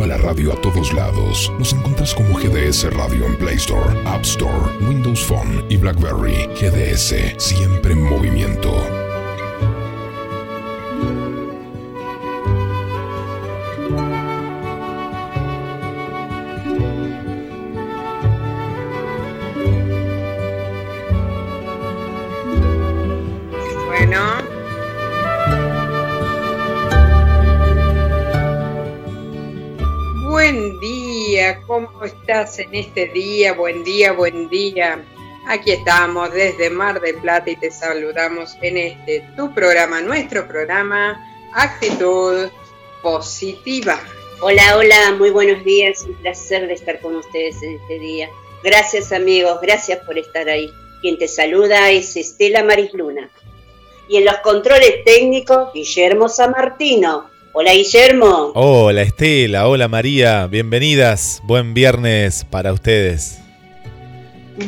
Lleva la radio a todos lados. Nos encuentras como GDS Radio en Play Store, App Store, Windows Phone y BlackBerry. GDS, siempre en movimiento. En este día? Buen día, buen día. Aquí estamos desde Mar del Plata y te saludamos en este tu programa, nuestro programa Actitud Positiva. Hola, hola, muy buenos días, un placer de estar con ustedes en este día. Gracias amigos, gracias por estar ahí. Quien te saluda es Estela Marisluna. Y en los controles técnicos, Guillermo San Martino. Hola Guillermo. Hola Estela, hola María, bienvenidas. Buen viernes para ustedes.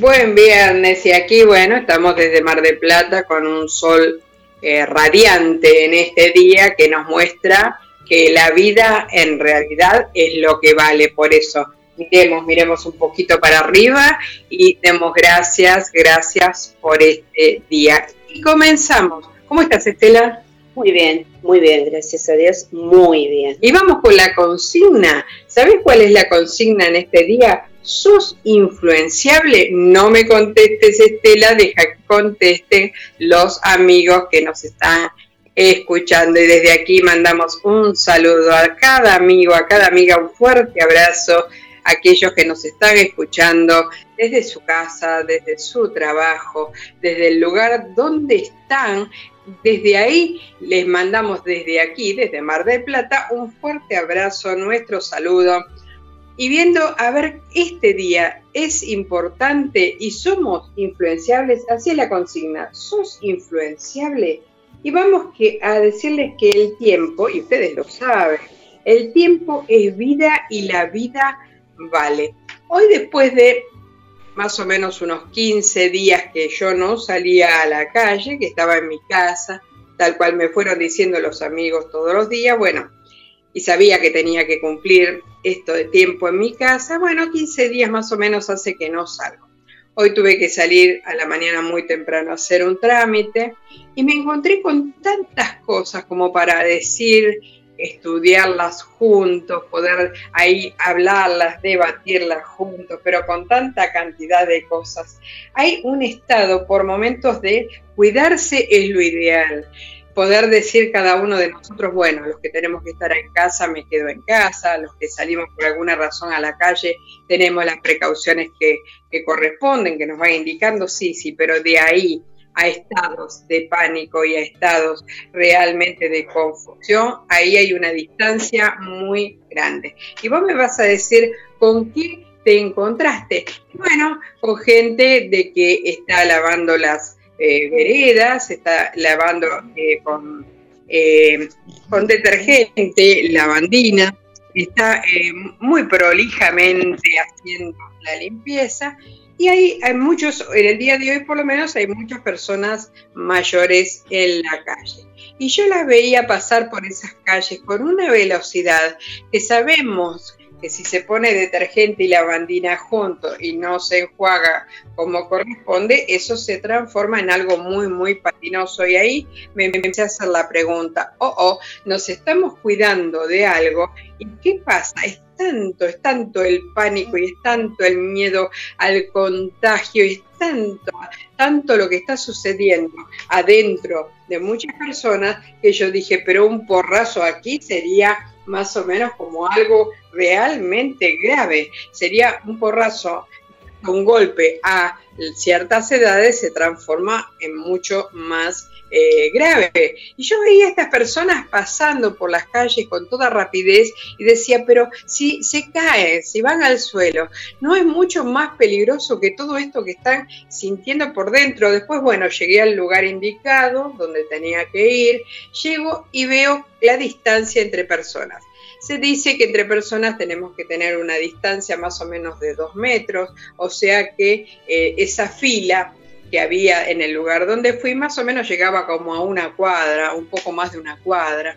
Buen viernes y aquí, bueno, estamos desde Mar de Plata con un sol eh, radiante en este día que nos muestra que la vida en realidad es lo que vale. Por eso, miremos, miremos un poquito para arriba y demos gracias, gracias por este día. Y comenzamos. ¿Cómo estás, Estela? Muy bien, muy bien, gracias a Dios, muy bien. Y vamos con la consigna. ¿Sabes cuál es la consigna en este día? ¿Sos influenciable? No me contestes, Estela, deja que contesten los amigos que nos están escuchando. Y desde aquí mandamos un saludo a cada amigo, a cada amiga, un fuerte abrazo a aquellos que nos están escuchando desde su casa, desde su trabajo, desde el lugar donde están desde ahí les mandamos desde aquí, desde Mar del Plata, un fuerte abrazo, nuestro saludo. Y viendo, a ver, este día es importante y somos influenciables, así es la consigna, sos influenciable. Y vamos que, a decirles que el tiempo, y ustedes lo saben, el tiempo es vida y la vida vale. Hoy después de más o menos unos 15 días que yo no salía a la calle, que estaba en mi casa, tal cual me fueron diciendo los amigos todos los días, bueno, y sabía que tenía que cumplir esto de tiempo en mi casa, bueno, 15 días más o menos hace que no salgo. Hoy tuve que salir a la mañana muy temprano a hacer un trámite y me encontré con tantas cosas como para decir, estudiarlas juntos, poder ahí hablarlas, debatirlas juntos, pero con tanta cantidad de cosas. Hay un estado por momentos de cuidarse es lo ideal. Poder decir cada uno de nosotros, bueno, los que tenemos que estar en casa, me quedo en casa, los que salimos por alguna razón a la calle, tenemos las precauciones que, que corresponden, que nos van indicando, sí, sí, pero de ahí a estados de pánico y a estados realmente de confusión, ahí hay una distancia muy grande. Y vos me vas a decir con qué te encontraste. Bueno, con gente de que está lavando las eh, veredas, está lavando eh, con, eh, con detergente, lavandina, está muy prolijamente haciendo la limpieza y hay, muchos, en el día de hoy por lo menos hay muchas personas mayores en la calle. Y yo las veía pasar por esas calles con una velocidad que sabemos que si se pone detergente y lavandina junto y no se enjuaga como corresponde, eso se transforma en algo muy, muy patinoso. Y ahí me empecé a hacer la pregunta, oh, oh, nos estamos cuidando de algo. ¿Y qué pasa? Es tanto, el pánico y es tanto el miedo al contagio, y es tanto, tanto lo que está sucediendo adentro de muchas personas que yo dije, pero un porrazo aquí sería más o menos como algo realmente grave. Sería un porrazo, un golpe a ciertas edades se transforma en mucho más eh, grave. Y yo veía a estas personas pasando por las calles con toda rapidez y decía, pero si se caen, si van al suelo, ¿no es mucho más peligroso que todo esto que están sintiendo por dentro? Después, bueno, llegué al lugar indicado donde tenía que ir, llego y veo la distancia entre personas. Se dice que entre personas tenemos que tener una distancia más o menos de dos metros, o sea que eh, esa fila que había en el lugar donde fui más o menos llegaba como a una cuadra, un poco más de una cuadra.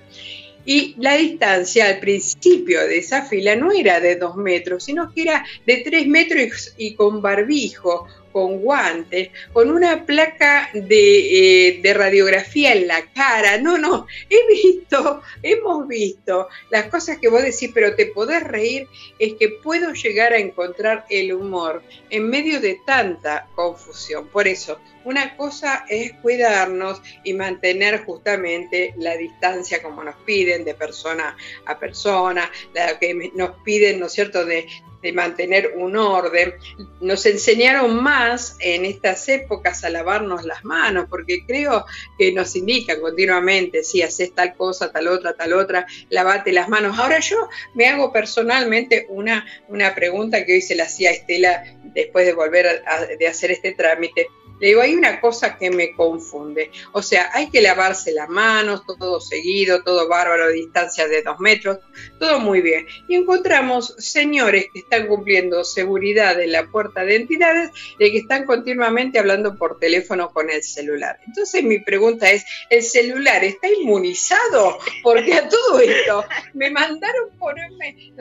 y la distancia al principio de esa fila no era de dos metros, sino que era de tres metros y con barbijo con guantes, con una placa eh, de, radiografía en la cara. No, no, he visto, hemos visto las cosas que vos decís, pero te podés reír, es que puedo llegar a encontrar el humor en medio de tanta confusión. Por eso, una cosa es cuidarnos y mantener justamente la distancia como nos piden de persona a persona, la que nos piden, ¿no es cierto?, de, mantener un orden. Nos enseñaron más en estas épocas a lavarnos las manos, porque creo que nos indican continuamente, si haces tal cosa, tal otra, tal otra, lavate las manos. Ahora yo me hago personalmente una, una pregunta que hoy se la hacía Estela después de volver a, de hacer este trámite le digo, hay una cosa que me confunde. O sea, hay que lavarse las manos, todo seguido, todo bárbaro, distancia de dos metros, todo muy bien. Y encontramos señores que están cumpliendo seguridad en la puerta de entidades de que están continuamente hablando por teléfono con el celular. Entonces mi pregunta es, ¿el celular está inmunizado? Porque a todo esto me mandaron ponerme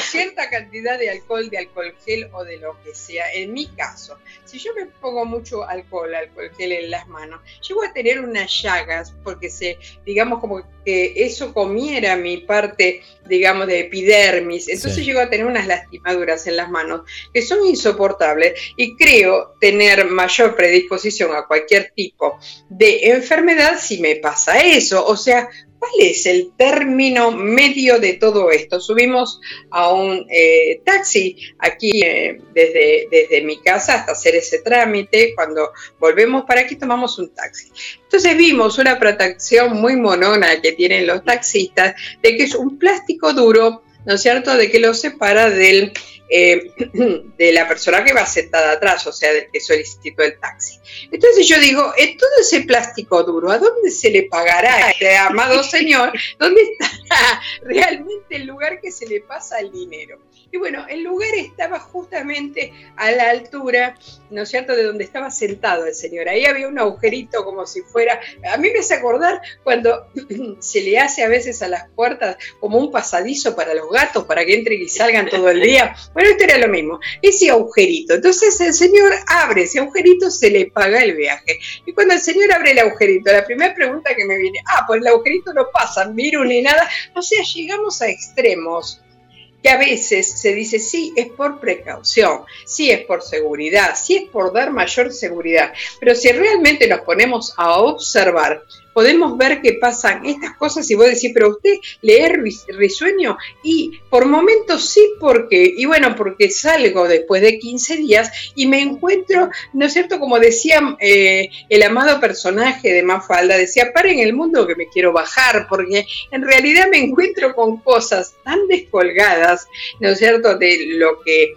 cierta cantidad de alcohol, de alcohol gel o de lo que sea. En mi caso, si yo me pongo mucho alcohol, alcohol, alcohol gel en las manos. Llego a tener unas llagas porque se, digamos, como que eso comiera mi parte, digamos, de epidermis. Entonces llego a tener unas lastimaduras en las manos que son insoportables y creo tener mayor predisposición a cualquier tipo de enfermedad si me pasa eso. O sea, ¿Cuál es el término medio de todo esto? Subimos a un eh, taxi aquí eh, desde, desde mi casa hasta hacer ese trámite. Cuando volvemos para aquí tomamos un taxi. Entonces vimos una protección muy monona que tienen los taxistas de que es un plástico duro, ¿no es cierto?, de que lo separa del eh, de la persona que va sentada atrás, o sea, del que solicitó el taxi. Entonces yo digo, ¿en todo ese plástico duro, ¿a dónde se le pagará a este amado señor? ¿Dónde está realmente el lugar que se le pasa el dinero? Y bueno, el lugar estaba justamente a la altura, ¿no es cierto?, de donde estaba sentado el señor. Ahí había un agujerito como si fuera, a mí me hace acordar cuando se le hace a veces a las puertas como un pasadizo para los gatos, para que entren y salgan todo el día. Bueno, esto era lo mismo, ese agujerito. Entonces el señor abre ese agujerito, se le paga el viaje. Y cuando el señor abre el agujerito, la primera pregunta que me viene, ah, pues el agujerito no pasa virus ni nada. O sea, llegamos a extremos que a veces se dice, sí, es por precaución, sí es por seguridad, sí es por dar mayor seguridad, pero si realmente nos ponemos a observar, podemos ver que pasan estas cosas y vos decís, pero usted leer risueño y por momentos sí, porque, y bueno, porque salgo después de 15 días y me encuentro, ¿no es cierto? Como decía eh, el amado personaje de Mafalda, decía, para en el mundo que me quiero bajar, porque en realidad me encuentro con cosas tan descolgadas, ¿no es cierto?, de lo que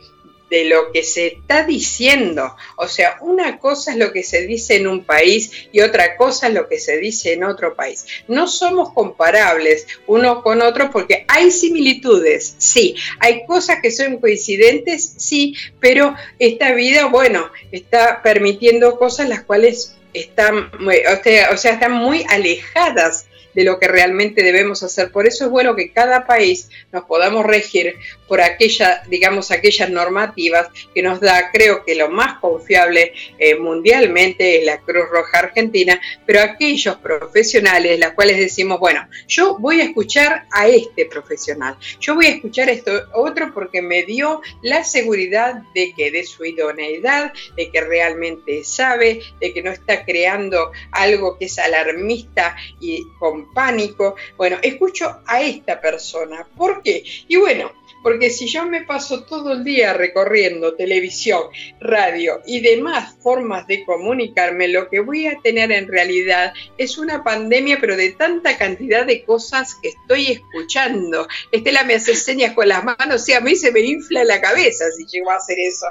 de lo que se está diciendo. O sea, una cosa es lo que se dice en un país y otra cosa es lo que se dice en otro país. No somos comparables uno con otro porque hay similitudes, sí, hay cosas que son coincidentes, sí, pero esta vida, bueno, está permitiendo cosas las cuales están, o sea, están muy alejadas de lo que realmente debemos hacer. Por eso es bueno que cada país nos podamos regir por aquella, digamos, aquellas normativas que nos da, creo que lo más confiable eh, mundialmente es la Cruz Roja Argentina, pero aquellos profesionales, las cuales decimos, bueno, yo voy a escuchar a este profesional, yo voy a escuchar a esto otro porque me dio la seguridad de que de su idoneidad, de que realmente sabe, de que no está creando algo que es alarmista y con pánico. Bueno, escucho a esta persona. ¿Por qué? Y bueno, porque si yo me paso todo el día recorriendo televisión, radio y demás formas de comunicarme, lo que voy a tener en realidad es una pandemia, pero de tanta cantidad de cosas que estoy escuchando. Estela me hace señas con las manos, y a mí se me infla la cabeza si llego a hacer eso.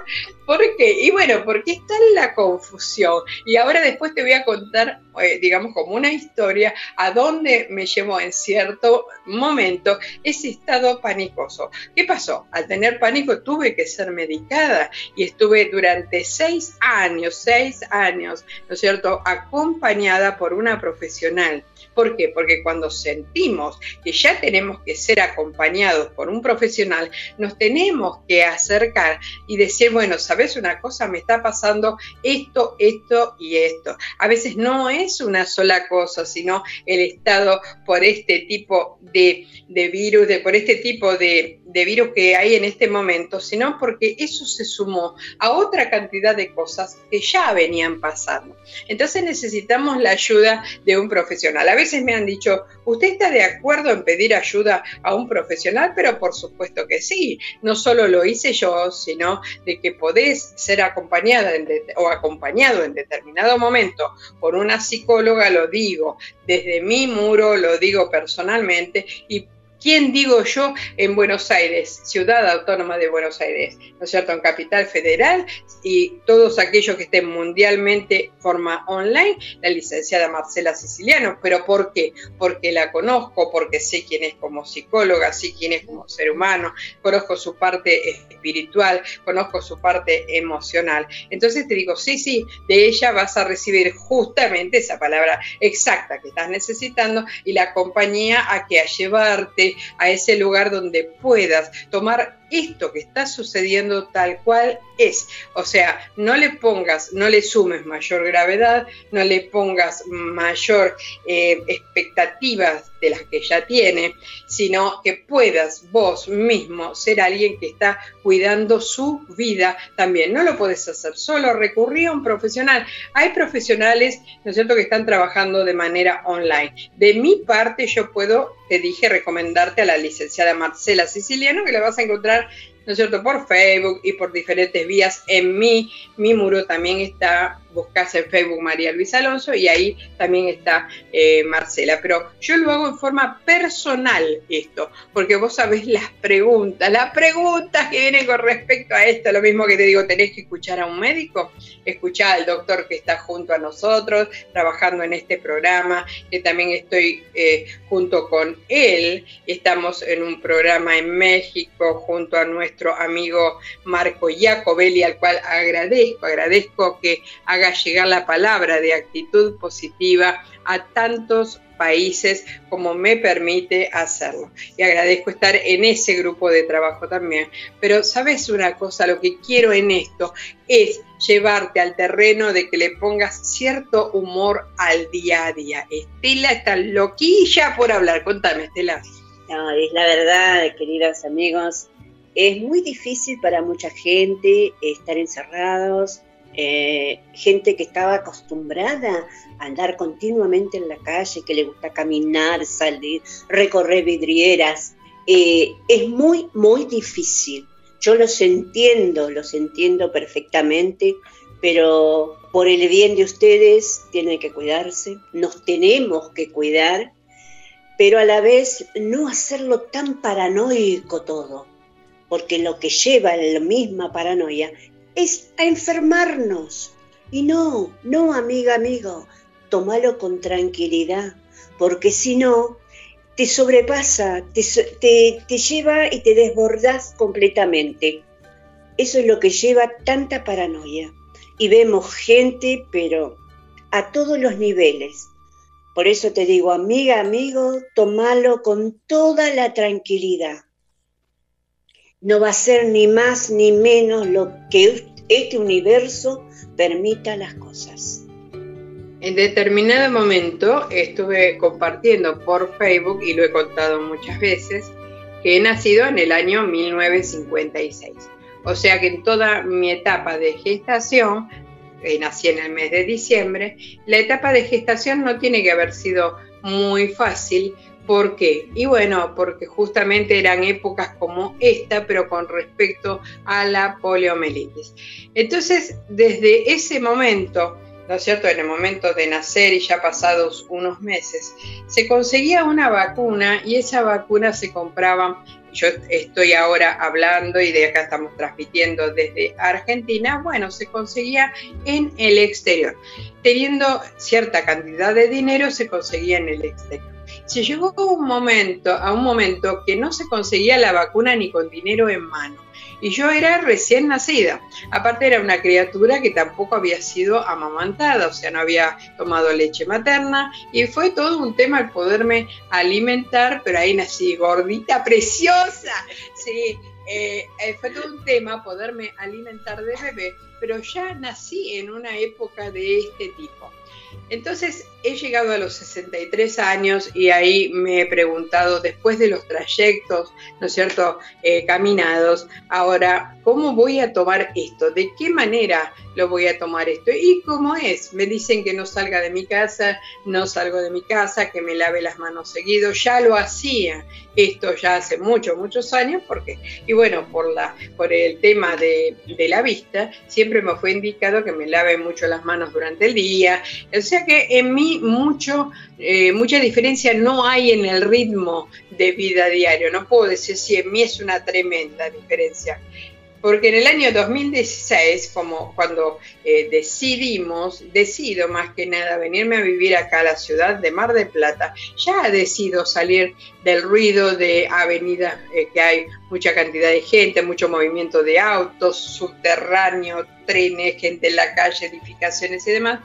¿Por qué? Y bueno, porque está en la confusión. Y ahora después te voy a contar, eh, digamos, como una historia, a dónde me llevó en cierto momento ese estado panicoso. ¿Qué pasó? Al tener pánico tuve que ser medicada y estuve durante seis años, seis años, ¿no es cierto?, acompañada por una profesional ¿Por qué? Porque cuando sentimos que ya tenemos que ser acompañados por un profesional, nos tenemos que acercar y decir, bueno, ¿sabes una cosa? Me está pasando esto, esto y esto. A veces no es una sola cosa, sino el estado por este tipo de, virus, de, por este tipo de, de virus que hay en este momento, sino porque eso se sumó a otra cantidad de cosas que ya venían pasando. Entonces necesitamos la ayuda de un profesional. A veces me han dicho, ¿usted está de acuerdo en pedir ayuda a un profesional? Pero por supuesto que sí. No solo lo hice yo, sino de que podés ser acompañada o acompañado en determinado momento por una psicóloga, lo digo desde mi muro, lo digo personalmente y ¿Quién digo yo en Buenos Aires, ciudad autónoma de Buenos Aires, ¿no es cierto? En capital federal y todos aquellos que estén mundialmente forma online, la licenciada Marcela Siciliano. ¿Pero por qué? Porque la conozco, porque sé quién es como psicóloga, sé quién es como ser humano, conozco su parte espiritual, conozco su parte emocional. Entonces te digo, sí, sí, de ella vas a recibir justamente esa palabra exacta que estás necesitando y la compañía a que a llevarte a ese lugar donde puedas tomar esto que está sucediendo tal cual es. O sea, no le pongas, no le sumes mayor gravedad, no le pongas mayor eh, expectativas de las que ya tiene, sino que puedas vos mismo ser alguien que está cuidando su vida también. No lo puedes hacer solo, recurrir a un profesional. Hay profesionales, ¿no es cierto?, que están trabajando de manera online. De mi parte, yo puedo, te dije, recomendarte a la licenciada Marcela Siciliano, que la vas a encontrar ¿no es cierto?, por Facebook y por diferentes vías. En mi, mi muro también está buscas en Facebook María Luisa Alonso y ahí también está eh, Marcela. Pero yo lo hago en forma personal esto, porque vos sabés las preguntas, las preguntas que vienen con respecto a esto, lo mismo que te digo, tenés que escuchar a un médico, escuchar al doctor que está junto a nosotros, trabajando en este programa, que también estoy eh, junto con él, estamos en un programa en México junto a nuestro amigo Marco Jacobelli, al cual agradezco, agradezco que haga llegar la palabra de actitud positiva a tantos países como me permite hacerlo. Y agradezco estar en ese grupo de trabajo también. Pero sabes una cosa, lo que quiero en esto es llevarte al terreno de que le pongas cierto humor al día a día. Estela está loquilla por hablar. Contame, Estela. No, es la verdad, queridos amigos. Es muy difícil para mucha gente estar encerrados, eh, gente que estaba acostumbrada a andar continuamente en la calle, que le gusta caminar, salir, recorrer vidrieras. Eh, es muy, muy difícil. Yo los entiendo, los entiendo perfectamente, pero por el bien de ustedes tienen que cuidarse, nos tenemos que cuidar, pero a la vez no hacerlo tan paranoico todo, porque lo que lleva a la misma paranoia es a enfermarnos. Y no, no, amiga, amigo, tómalo con tranquilidad, porque si no, te sobrepasa, te, te, lleva y te desbordas completamente. Eso es lo que lleva tanta paranoia. Y vemos gente, pero a todos los niveles. Por eso te digo, amiga, amigo, tómalo con toda la tranquilidad no va a ser ni más ni menos lo que este universo permita las cosas. En determinado momento estuve compartiendo por Facebook, y lo he contado muchas veces, que he nacido en el año 1956. O sea que en toda mi etapa de gestación, eh, nací en el mes de diciembre, la etapa de gestación no tiene que haber sido muy fácil ¿Por qué? Y bueno, porque justamente eran épocas como esta, pero con respecto a la poliomielitis. Entonces, desde ese momento, ¿no es cierto? En el momento de nacer y ya pasados unos meses, se conseguía una vacuna y esa vacuna se compraba. Yo estoy ahora hablando y de acá estamos transmitiendo desde Argentina. Bueno, se conseguía en el exterior. Teniendo cierta cantidad de dinero, se conseguía en el exterior se llegó a un momento, a un momento que no se conseguía la vacuna ni con dinero en mano. y yo era recién nacida. Aparte era una criatura que tampoco había sido amamantada, o sea, no había tomado leche materna y fue todo un tema el poderme alimentar, pero ahí nací gordita, preciosa. Sí, eh, eh, fue todo un tema poderme alimentar de bebé, pero ya nací en una época de este tipo. Entonces he llegado a los 63 años y ahí me he preguntado, después de los trayectos, ¿no es cierto?, eh, caminados, ahora, ¿cómo voy a tomar esto? ¿De qué manera lo voy a tomar esto? ¿Y cómo es? Me dicen que no salga de mi casa, no salgo de mi casa, que me lave las manos seguido, ya lo hacía esto ya hace muchos, muchos años, porque, y bueno, por, la, por el tema de, de la vista, siempre me fue indicado que me lave mucho las manos durante el día, o sea que en mí mucho, eh, mucha diferencia no hay en el ritmo de vida diario. No puedo decir si en mí es una tremenda diferencia. Porque en el año 2016, como cuando eh, decidimos, decido más que nada venirme a vivir acá a la ciudad de Mar de Plata, ya decido salir del ruido de avenida, eh, que hay mucha cantidad de gente, mucho movimiento de autos, subterráneo, trenes, gente en la calle, edificaciones y demás,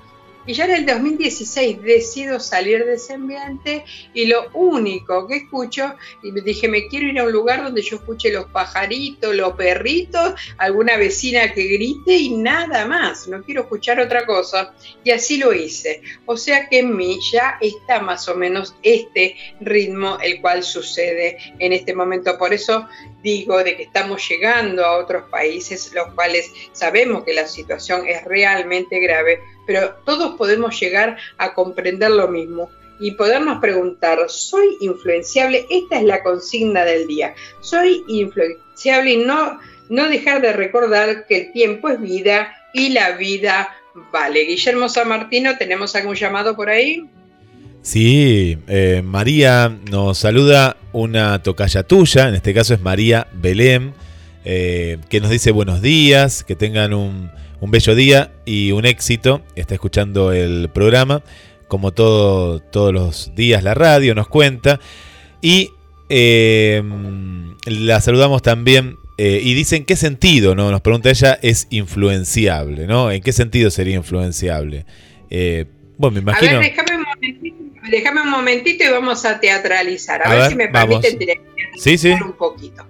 y ya en el 2016 decido salir de ese ambiente y lo único que escucho, y me dije, me quiero ir a un lugar donde yo escuche los pajaritos, los perritos, alguna vecina que grite y nada más, no quiero escuchar otra cosa. Y así lo hice. O sea que en mí ya está más o menos este ritmo el cual sucede en este momento. Por eso digo de que estamos llegando a otros países, los cuales sabemos que la situación es realmente grave pero todos podemos llegar a comprender lo mismo y podernos preguntar, ¿soy influenciable? Esta es la consigna del día. ¿Soy influenciable y no, no dejar de recordar que el tiempo es vida y la vida vale? Guillermo San Martino, ¿tenemos algún llamado por ahí? Sí, eh, María nos saluda una tocaya tuya, en este caso es María Belén, eh, que nos dice buenos días, que tengan un un bello día y un éxito. Está escuchando el programa, como todo, todos los días la radio nos cuenta. Y eh, la saludamos también. Eh, y dice en qué sentido, ¿no? Nos pregunta ella, es influenciable, ¿no? ¿En qué sentido sería influenciable? Eh, bueno, me imagino. A ver, déjame un momentito, y vamos a teatralizar. A, ver, si me permiten sí, sí. un poquito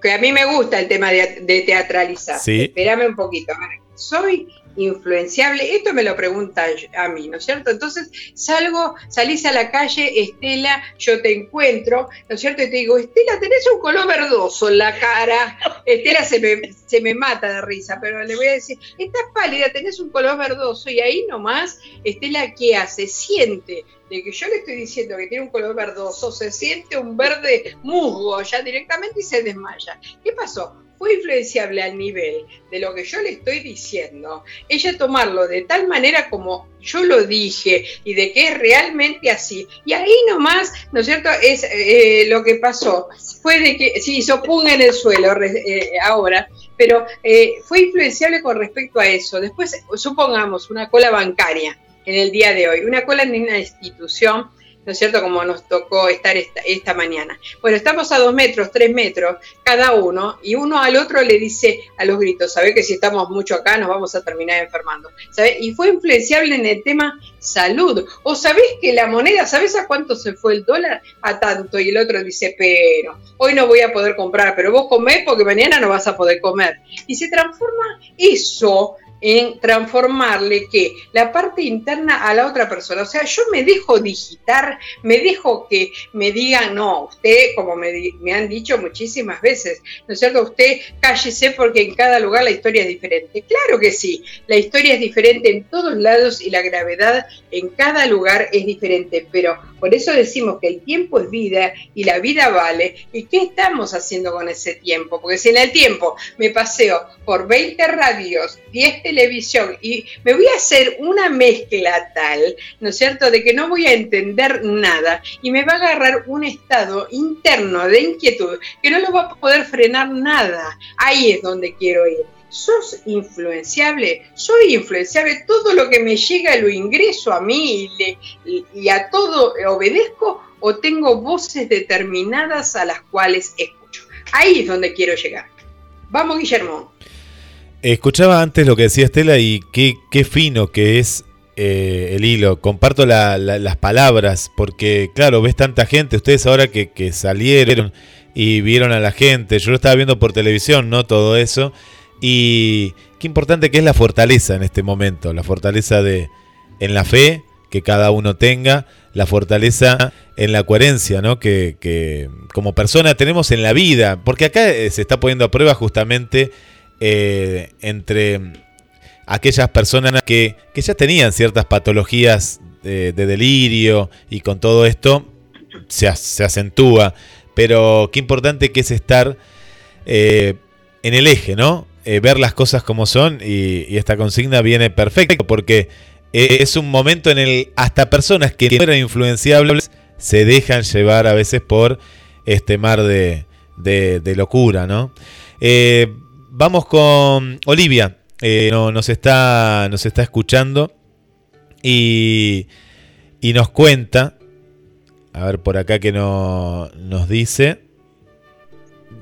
que a mí me gusta el tema de, teatralizar. Sí. Espérame un poquito. soy influenciable. Esto me lo pregunta a mí, ¿no es cierto? Entonces salgo, salís a la calle, Estela, yo te encuentro, ¿no es cierto? Y te digo, Estela, tenés un color verdoso en la cara. Estela se me, se me mata de risa, pero le voy a decir, estás pálida, tenés un color verdoso. Y ahí nomás, Estela, ¿qué hace? Siente de que yo le estoy diciendo que tiene un color verdoso, se siente un verde musgo ya directamente y se desmaya. ¿Qué pasó? Fue influenciable al nivel de lo que yo le estoy diciendo, ella tomarlo de tal manera como yo lo dije y de que es realmente así. Y ahí nomás, ¿no es cierto? Es eh, lo que pasó. Fue de que se hizo punga en el suelo eh, ahora, pero eh, fue influenciable con respecto a eso. Después, supongamos, una cola bancaria en el día de hoy. Una cola en una institución, ¿no es cierto? Como nos tocó estar esta, mañana. Bueno, estamos a dos metros, tres metros cada uno, y uno al otro le dice a los gritos, ¿sabe que si estamos mucho acá nos vamos a terminar enfermando? Y fue influenciable en el tema salud. ¿O sabés que la moneda, ¿sabés a cuánto se fue el dólar? A tanto. Y el otro dice, pero hoy no voy a poder comprar, pero vos comés porque mañana no vas a poder comer. Y se transforma eso en transformarle que la parte interna a la otra persona. O sea, yo me dejo digitar, me dejo que me digan, no, usted, como me, me, han dicho muchísimas veces, ¿no es cierto? Usted cállese porque en cada lugar la historia es diferente. Claro que sí, la historia es diferente en todos lados y la gravedad en cada lugar es diferente, pero por eso decimos que el tiempo es vida y la vida vale. ¿Y qué estamos haciendo con ese tiempo? Porque si en el tiempo me paseo por 20 radios, 10 televisión y me voy a hacer una mezcla tal, ¿no es cierto?, de que no voy a entender nada y me va a agarrar un estado interno de inquietud que no lo va a poder frenar nada. Ahí es donde quiero ir. ¿Sos influenciable? Soy influenciable. Todo lo que me llega lo ingreso a mí y, a todo obedezco o tengo voces determinadas a las cuales escucho. Ahí es donde quiero llegar. Vamos, Guillermo. Escuchaba antes lo que decía Estela y qué, qué fino que es eh, el hilo. Comparto las palabras porque, claro, ves tanta gente, ustedes ahora que, salieron y vieron a la gente, yo lo estaba viendo por televisión, ¿no? Todo eso. Y qué importante que es la fortaleza en este momento, la fortaleza de en la fe que cada uno tenga, la fortaleza en la coherencia, ¿no? Que, que como persona tenemos en la vida, porque acá eh, se está poniendo a prueba justamente eh, entre aquellas personas que, que, ya tenían ciertas patologías de, de delirio y con todo esto se, se, acentúa. Pero qué importante que es estar eh, en el eje, ¿no? Eh, ver las cosas como son y, esta consigna viene perfecto porque es un momento en el hasta personas que eran influenciables se dejan llevar a veces por este mar de, de, locura, ¿no? Eh, vamos con Olivia, eh, no, nos, está, está escuchando y, y, nos cuenta, a ver por acá que no, nos dice,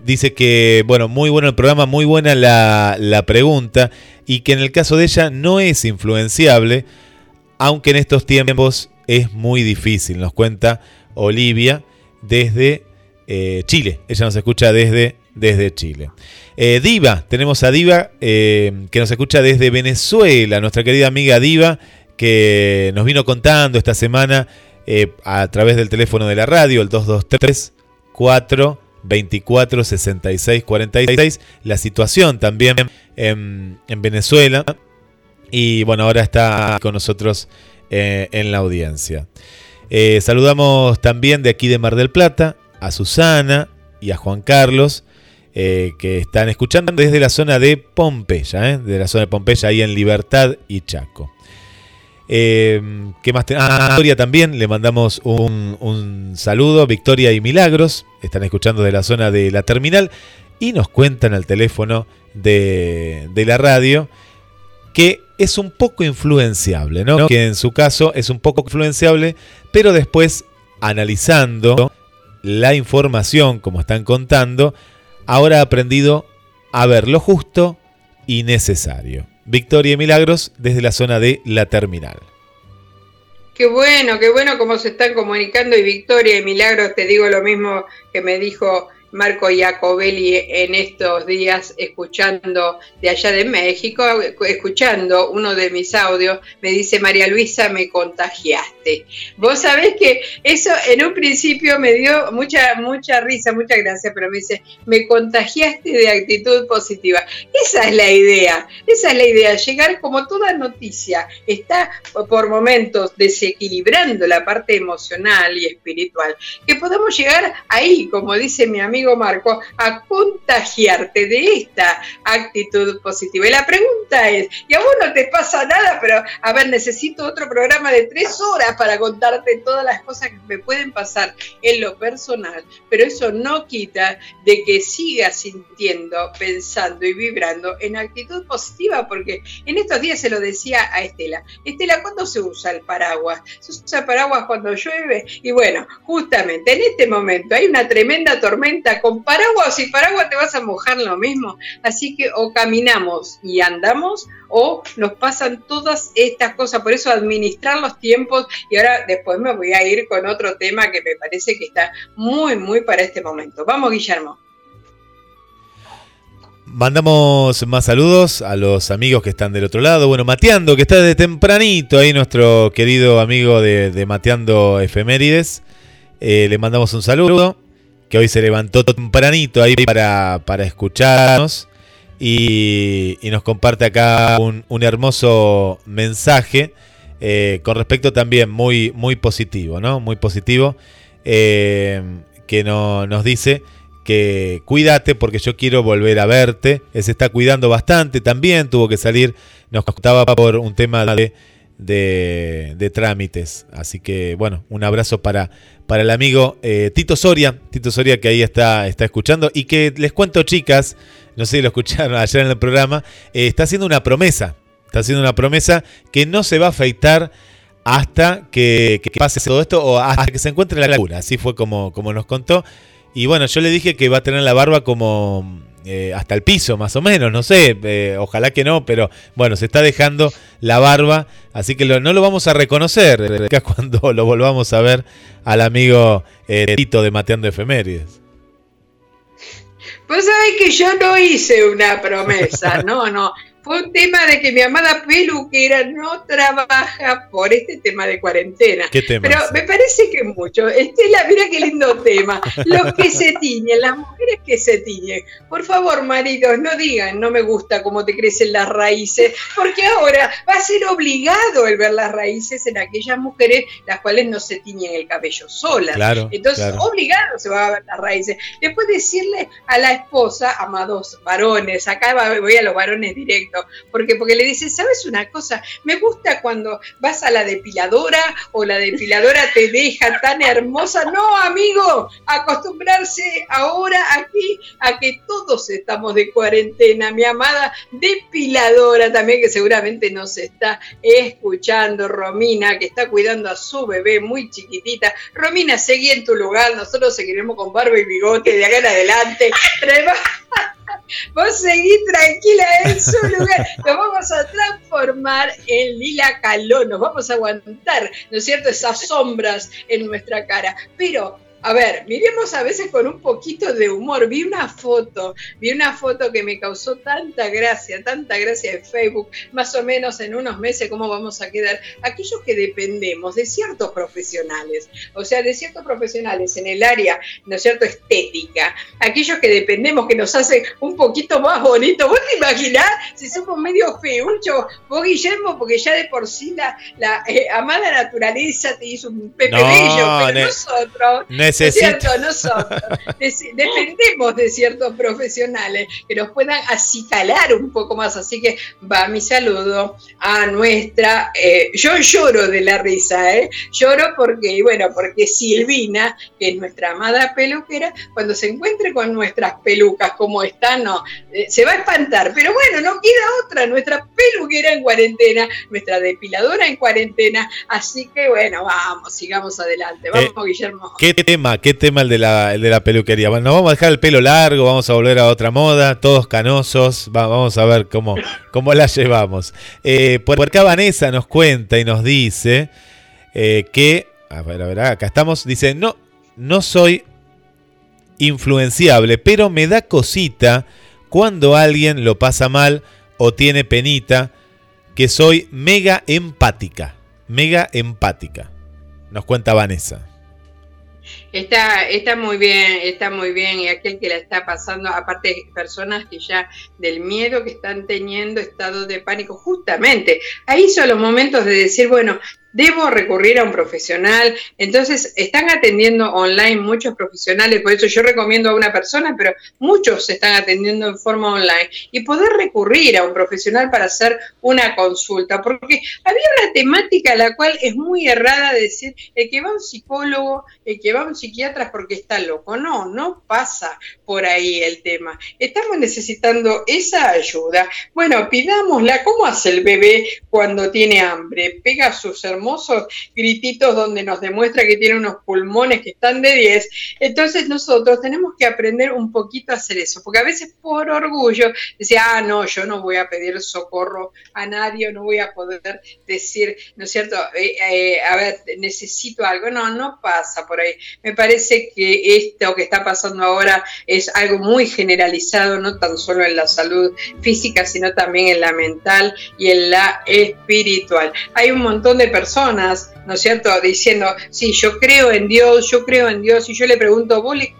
dice que, bueno, muy bueno el programa, muy buena la, la pregunta y que en el caso de ella no es influenciable, aunque en estos tiempos es muy difícil, nos cuenta Olivia desde eh, Chile, ella nos escucha desde, desde Chile. Eh, Diva, tenemos a Diva eh, que nos escucha desde Venezuela, nuestra querida amiga Diva, que nos vino contando esta semana a través del teléfono de la radio, el 223 4 24 66 46, la situación también en, en Venezuela. Y bueno, ahora está con nosotros eh, en la audiencia. Eh, saludamos también de aquí de Mar del Plata a Susana y a Juan Carlos eh, que están escuchando desde la zona de Pompeya, de la zona de Pompeya, ahí en Libertad y Chaco. Eh, ¿Qué más tenemos? Ah, Victoria también, le mandamos un, un, saludo. Victoria y Milagros están escuchando de la zona de la terminal y nos cuentan al teléfono de, de la radio que es un poco influenciable, ¿no? Que en su caso es un poco influenciable, pero después, analizando la información, como están contando, ahora ha aprendido a ver lo justo y necesario. Victoria y Milagros desde la zona de la terminal. Qué bueno, qué bueno cómo se están comunicando y Victoria y Milagros, te digo lo mismo que me dijo Marco Iacobelli en estos días escuchando de allá de México, escuchando uno de mis audios, me dice María Luisa, me contagiaste. Vos sabés que eso en un principio me dio mucha, mucha risa, mucha gracia, pero me dice, me contagiaste de actitud positiva. Esa es la idea, esa es la idea, llegar como toda noticia, está por momentos desequilibrando la parte emocional y espiritual, que podamos llegar ahí, como dice mi amigo, Marco, a contagiarte de esta actitud positiva. Y la pregunta es, y a vos no te pasa nada, pero a ver, necesito otro programa de tres horas para contarte todas las cosas que me pueden pasar en lo personal, pero eso no quita de que sigas sintiendo, pensando y vibrando en actitud positiva, porque en estos días se lo decía a Estela, Estela, ¿cuándo se usa el paraguas? Se usa el paraguas cuando llueve y bueno, justamente en este momento hay una tremenda tormenta con paraguas y paraguas te vas a mojar lo mismo. Así que o caminamos y andamos o nos pasan todas estas cosas. Por eso administrar los tiempos y ahora después me voy a ir con otro tema que me parece que está muy, muy para este momento. Vamos, Guillermo. Mandamos más saludos a los amigos que están del otro lado. Bueno, Mateando, que está desde tempranito ahí, nuestro querido amigo de, de Mateando Efemérides. Eh, le mandamos un saludo que hoy se levantó tempranito ahí para, para escucharnos y, y, nos comparte acá un, un hermoso mensaje eh, con respecto también muy, muy positivo, ¿no? Muy positivo, eh, que no, nos dice que cuídate porque yo quiero volver a verte. Él se está cuidando bastante también, tuvo que salir, nos contaba por un tema de de, de, trámites. Así que bueno, un abrazo para, para el amigo eh, Tito Soria, Tito Soria que ahí está, está escuchando y que les cuento chicas, no sé si lo escucharon ayer en el programa, eh, está haciendo una promesa, está haciendo una promesa que no se va a afeitar hasta que, pase todo esto o hasta que se encuentre la laguna, así fue como, como nos contó. Y bueno, yo le dije que va a tener la barba como eh, hasta el piso, más o menos, no sé, eh, ojalá que no, pero bueno, se está dejando la barba, así que no lo vamos a reconocer cuando lo volvamos a ver al amigo Tito de Mateando Efemérides. Pues sabés que yo no hice una promesa, no, no fue un tema de que mi amada peluquera no trabaja por este tema de cuarentena. ¿Qué tema? Pero me parece que mucho. Estela, mira qué lindo tema. Los que se tiñen, las mujeres que se tiñen. Por favor, maridos, no digan, no me gusta cómo te crecen las raíces, porque ahora va a ser obligado el ver las raíces en aquellas mujeres las cuales no se tiñen el cabello solas. Claro, Entonces, obligado se va a ver las raíces. Después decirle a la esposa, amados varones, acá voy a los varones directos, porque, porque le dice, ¿sabes una cosa? Me gusta cuando vas a la depiladora o la depiladora te deja tan hermosa. No, amigo, acostumbrarse ahora aquí a que todos estamos de cuarentena. Mi amada depiladora también, que seguramente nos está escuchando, Romina, que está cuidando a su bebé muy chiquitita. Romina, seguí en tu lugar, nosotros seguiremos con barba y bigote de acá en adelante. Vos seguís tranquila en su lugar. Nos vamos a transformar en Lila Calón. Nos vamos a aguantar, ¿no es cierto?, esas sombras en nuestra cara. Pero a ver, miremos a veces con un poquito de humor. Vi una foto, vi una foto que me causó tanta gracia, tanta gracia en Facebook, más o menos en unos meses, cómo vamos a quedar. Aquellos que dependemos de ciertos profesionales, o sea, de ciertos profesionales en el área, ¿no es cierto?, estética. Aquellos que dependemos, que nos hacen un poquito más bonito. ¿Vos te imaginás si somos medio feuchos? Vos, Guillermo, porque ya de por sí la, la eh, amada naturaleza te hizo un pepe bello, pero nosotros... Necesito. Nosotros dependemos de ciertos profesionales que nos puedan acicalar un poco más. Así que va mi saludo a nuestra. Eh, yo lloro de la risa, ¿eh? Lloro porque, bueno, porque Silvina, que es nuestra amada peluquera, cuando se encuentre con nuestras pelucas como están, no, eh, se va a espantar. Pero bueno, no queda otra. Nuestra peluquera en cuarentena, nuestra depiladora en cuarentena. Así que, bueno, vamos, sigamos adelante. Vamos, eh, Guillermo. ¿Qué ¿Qué tema el de la, peluquería? Bueno, vamos a dejar el pelo largo, vamos a volver a otra moda, todos canosos, vamos a ver cómo, la llevamos. Eh, por acá Vanessa nos cuenta y nos dice eh, que, a ver, a ver, acá estamos, dice, no, no soy influenciable, pero me da cosita cuando alguien lo pasa mal o tiene penita, que soy mega empática, mega empática, nos cuenta Vanessa. Está, está muy bien, está muy bien. Y aquel que la está pasando, aparte personas que ya del miedo que están teniendo, estado de pánico, justamente, ahí son los momentos de decir, bueno, debo recurrir a un profesional. Entonces, están atendiendo online muchos profesionales, por eso yo recomiendo a una persona, pero muchos se están atendiendo en forma online. Y poder recurrir a un profesional para hacer una consulta, porque había una temática la cual es muy errada decir, el que va a un psicólogo, el que va un psiquiatra es porque está loco. No, no pasa por ahí el tema. Estamos necesitando esa ayuda. Bueno, pidámosla. ¿Cómo hace el bebé cuando tiene hambre? Pega sus hermosos grititos donde nos demuestra que tiene unos pulmones que están de 10. Entonces nosotros tenemos que aprender un poquito a hacer eso, porque a veces por orgullo decía, ah, no, yo no voy a pedir socorro a nadie, no voy a poder decir, ¿no es cierto? Eh, eh, a ver, necesito algo. No, no pasa por ahí. Me parece que esto que está pasando ahora es algo muy generalizado, no tan solo en la salud física, sino también en la mental y en la espiritual. Hay un montón de personas ¿no es cierto?, diciendo, sí, yo creo en Dios, yo creo en Dios, y yo le pregunto, ¿vos le,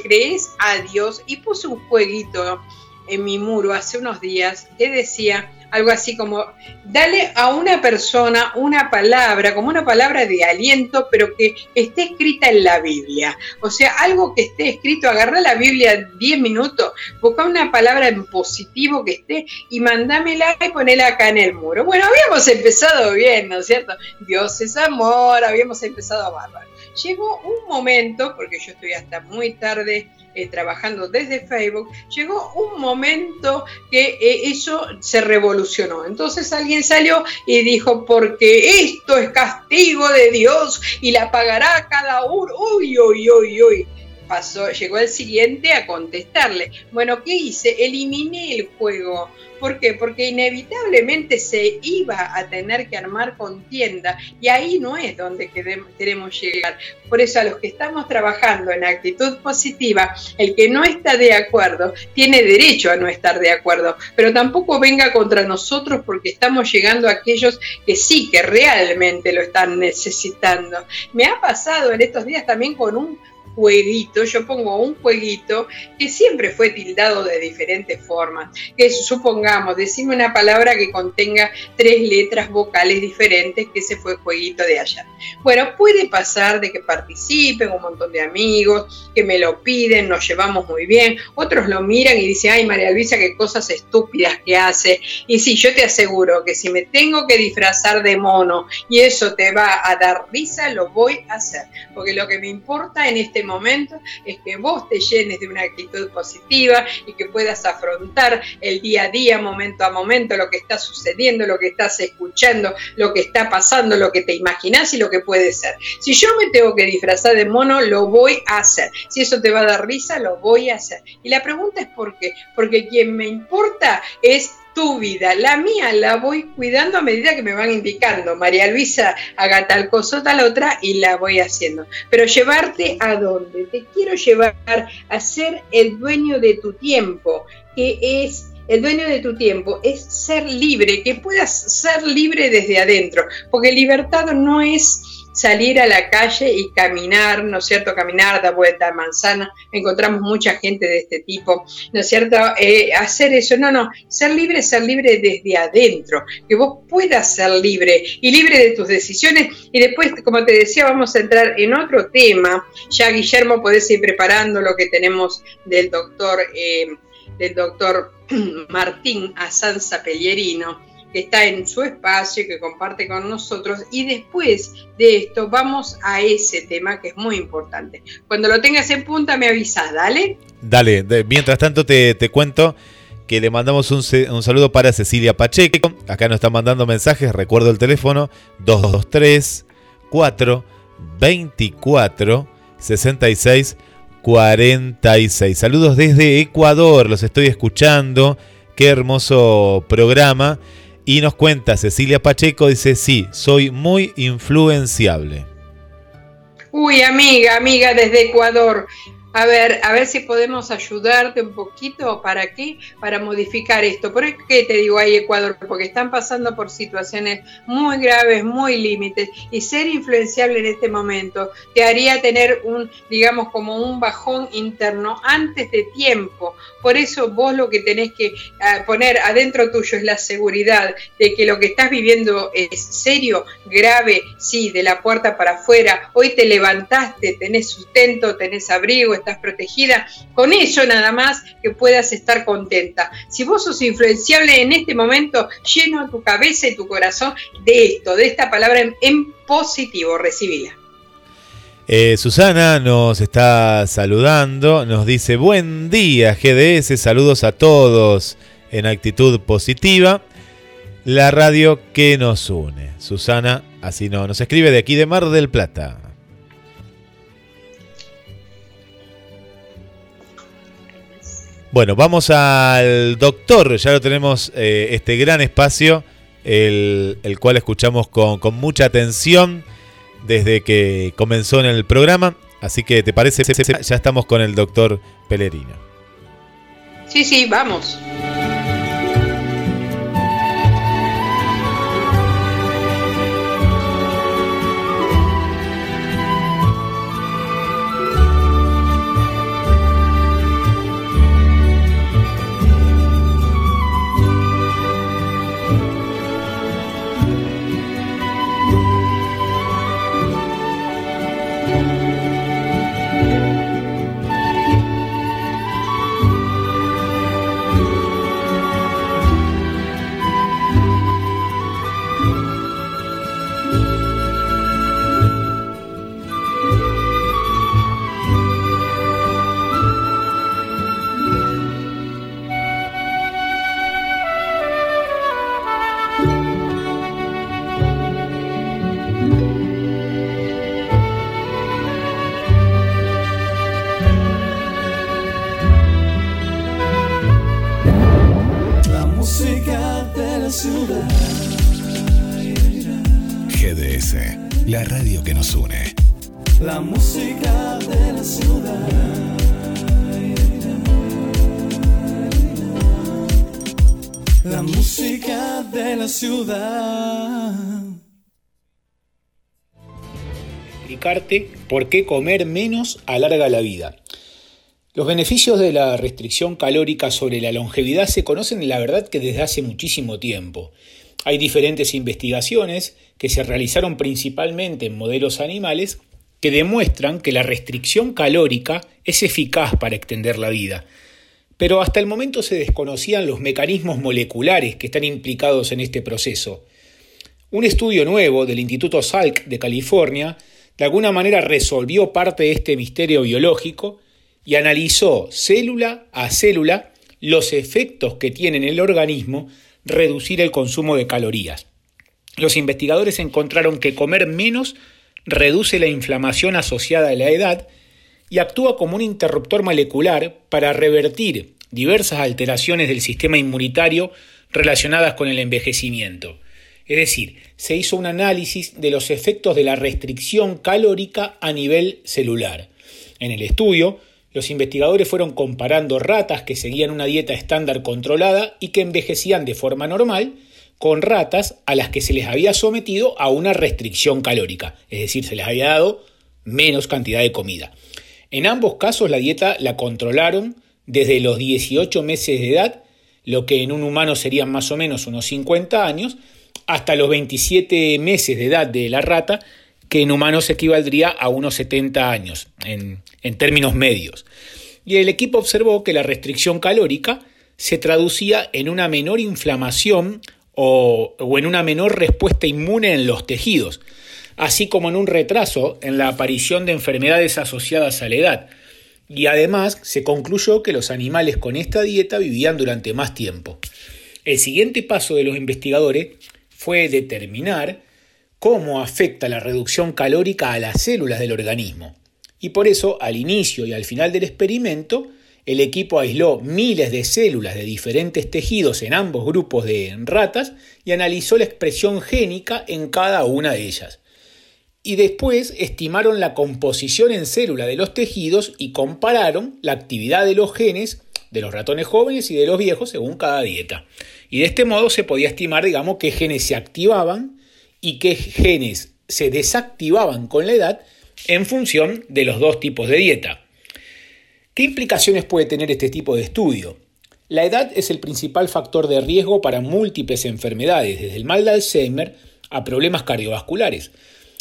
crees a Dios? Y puse un jueguito en mi muro hace unos días que decía, algo así como, dale a una persona una palabra, como una palabra de aliento, pero que esté escrita en la Biblia. O sea, algo que esté escrito, agarra la Biblia 10 minutos, busca una palabra en positivo que esté y mandámela y ponela acá en el muro. Bueno, habíamos empezado bien, ¿no es cierto? Dios es amor, habíamos empezado a bárbaro. Llegó un momento, porque yo estoy hasta muy tarde eh, trabajando desde Facebook, llegó un momento que eh, eso se revolucionó. Entonces alguien salió y dijo, porque esto es castigo de Dios y la pagará cada uno. Uy, uy, uy, uy. pasó, llegó el siguiente a contestarle. Bueno, ¿qué hice? Eliminé el juego. ¿Por qué? Porque inevitablemente se iba a tener que armar contienda y ahí no es donde queremos llegar. Por eso a los que estamos trabajando en actitud positiva, el que no está de acuerdo tiene derecho a no estar de acuerdo, pero tampoco venga contra nosotros porque estamos llegando a aquellos que sí, que realmente lo están necesitando. Me ha pasado en estos días también con un jueguito, yo pongo un jueguito que siempre fue tildado de diferentes formas, que supongamos, decime una palabra que contenga tres letras vocales diferentes, que ese fue el jueguito de allá. Bueno, puede pasar de que participen un montón de amigos, que me lo piden, nos llevamos muy bien, otros lo miran y dicen, ay María Luisa, qué cosas estúpidas que hace. Y sí, yo te aseguro que si me tengo que disfrazar de mono y eso te va a dar risa, lo voy a hacer, porque lo que me importa en este momento es que vos te llenes de una actitud positiva y que puedas afrontar el día a día, momento a momento, lo que está sucediendo, lo que estás escuchando, lo que está pasando, lo que te imaginas y lo que puede ser. Si yo me tengo que disfrazar de mono, lo voy a hacer. Si eso te va a dar risa, lo voy a hacer. Y la pregunta es por qué. Porque quien me importa es tu vida, la mía la voy cuidando a medida que me van indicando. María Luisa haga tal cosa, tal otra y la voy haciendo. Pero llevarte a dónde? Te quiero llevar a ser el dueño de tu tiempo, que es el dueño de tu tiempo es ser libre, que puedas ser libre desde adentro, porque libertad no es salir a la calle y caminar, ¿no es cierto? Caminar, dar vuelta a manzana, encontramos mucha gente de este tipo, ¿no es cierto? Eh, hacer eso, no, no, ser libre, ser libre desde adentro, que vos puedas ser libre y libre de tus decisiones. Y después, como te decía, vamos a entrar en otro tema. Ya, Guillermo, podés ir preparando lo que tenemos del doctor, eh, del doctor Martín Asanza Pellerino que está en su espacio, que comparte con nosotros. Y después de esto vamos a ese tema que es muy importante. Cuando lo tengas en punta me avisas, dale. Dale, mientras tanto te, cuento que le mandamos un, un, saludo para Cecilia Pacheco. Acá nos están mandando mensajes, recuerdo el teléfono 223 4 24 66 46. Saludos desde Ecuador, los estoy escuchando. Qué hermoso programa. Y nos cuenta Cecilia Pacheco, dice, sí, soy muy influenciable. Uy, amiga, amiga desde Ecuador. A ver, a ver si podemos ayudarte un poquito. ¿Para qué? Para modificar esto. ¿Por qué te digo ahí Ecuador? Porque están pasando por situaciones muy graves, muy límites. Y ser influenciable en este momento te haría tener un, digamos, como un bajón interno antes de tiempo. Por eso vos lo que tenés que ah, poner adentro tuyo es la seguridad de que lo que estás viviendo es serio, grave, sí, de la puerta para afuera. Hoy te levantaste, tenés sustento, tenés abrigo, estás protegida. Con eso nada más que puedas estar contenta. Si vos sos influenciable en este momento, lleno tu cabeza y tu corazón de esto, de esta palabra en, positivo, recibila. Eh, Susana nos está saludando, nos dice buen día GDS, saludos a todos en actitud positiva. La radio que nos une. Susana, así no, nos escribe de aquí de Mar del Plata. Bueno, vamos al doctor, ya lo tenemos eh, este gran espacio, el, cual escuchamos con, con, mucha atención desde que comenzó en el programa, así que te parece, ya estamos con el doctor Pelerino. Sí, sí, vamos. GDS, la radio que nos une. La música de la ciudad. La música de la ciudad. Explicarte por qué comer menos alarga la vida. Los beneficios de la restricción calórica sobre la longevidad se conocen la verdad que desde hace muchísimo tiempo. Hay diferentes investigaciones que se realizaron principalmente en modelos animales que demuestran que la restricción calórica es eficaz para extender la vida. Pero hasta el momento se desconocían los mecanismos moleculares que están implicados en este proceso. Un estudio nuevo del Instituto Salk de California de alguna manera resolvió parte de este misterio biológico y analizó célula a célula los efectos que tiene en el organismo reducir el consumo de calorías. Los investigadores encontraron que comer menos reduce la inflamación asociada a la edad y actúa como un interruptor molecular para revertir diversas alteraciones del sistema inmunitario relacionadas con el envejecimiento. Es decir, se hizo un análisis de los efectos de la restricción calórica a nivel celular. En el estudio, los investigadores fueron comparando ratas que seguían una dieta estándar controlada y que envejecían de forma normal con ratas a las que se les había sometido a una restricción calórica, es decir, se les había dado menos cantidad de comida. En ambos casos la dieta la controlaron desde los 18 meses de edad, lo que en un humano serían más o menos unos 50 años, hasta los 27 meses de edad de la rata, que en humanos equivaldría a unos 70 años en, términos medios. Y el equipo observó que la restricción calórica se traducía en una menor inflamación o, en una menor respuesta inmune en los tejidos, así como en un retraso en la aparición de enfermedades asociadas a la edad. Y además se concluyó que los animales con esta dieta vivían durante más tiempo. El siguiente paso de los investigadores fue determinar cómo afecta la reducción calórica a las células del organismo. Y por eso, al inicio y al final del experimento, el equipo aisló miles de células de diferentes tejidos en ambos grupos de ratas y analizó la expresión génica en cada una de ellas. Y después estimaron la composición en célula de los tejidos y compararon la actividad de los genes de los ratones jóvenes y de los viejos según cada dieta. Y de este modo se podía estimar, digamos, qué genes se activaban y qué genes se desactivaban con la edad en función de los dos tipos de dieta. ¿Qué implicaciones puede tener este tipo de estudio? La edad es el principal factor de riesgo para múltiples enfermedades, desde el mal de Alzheimer a problemas cardiovasculares.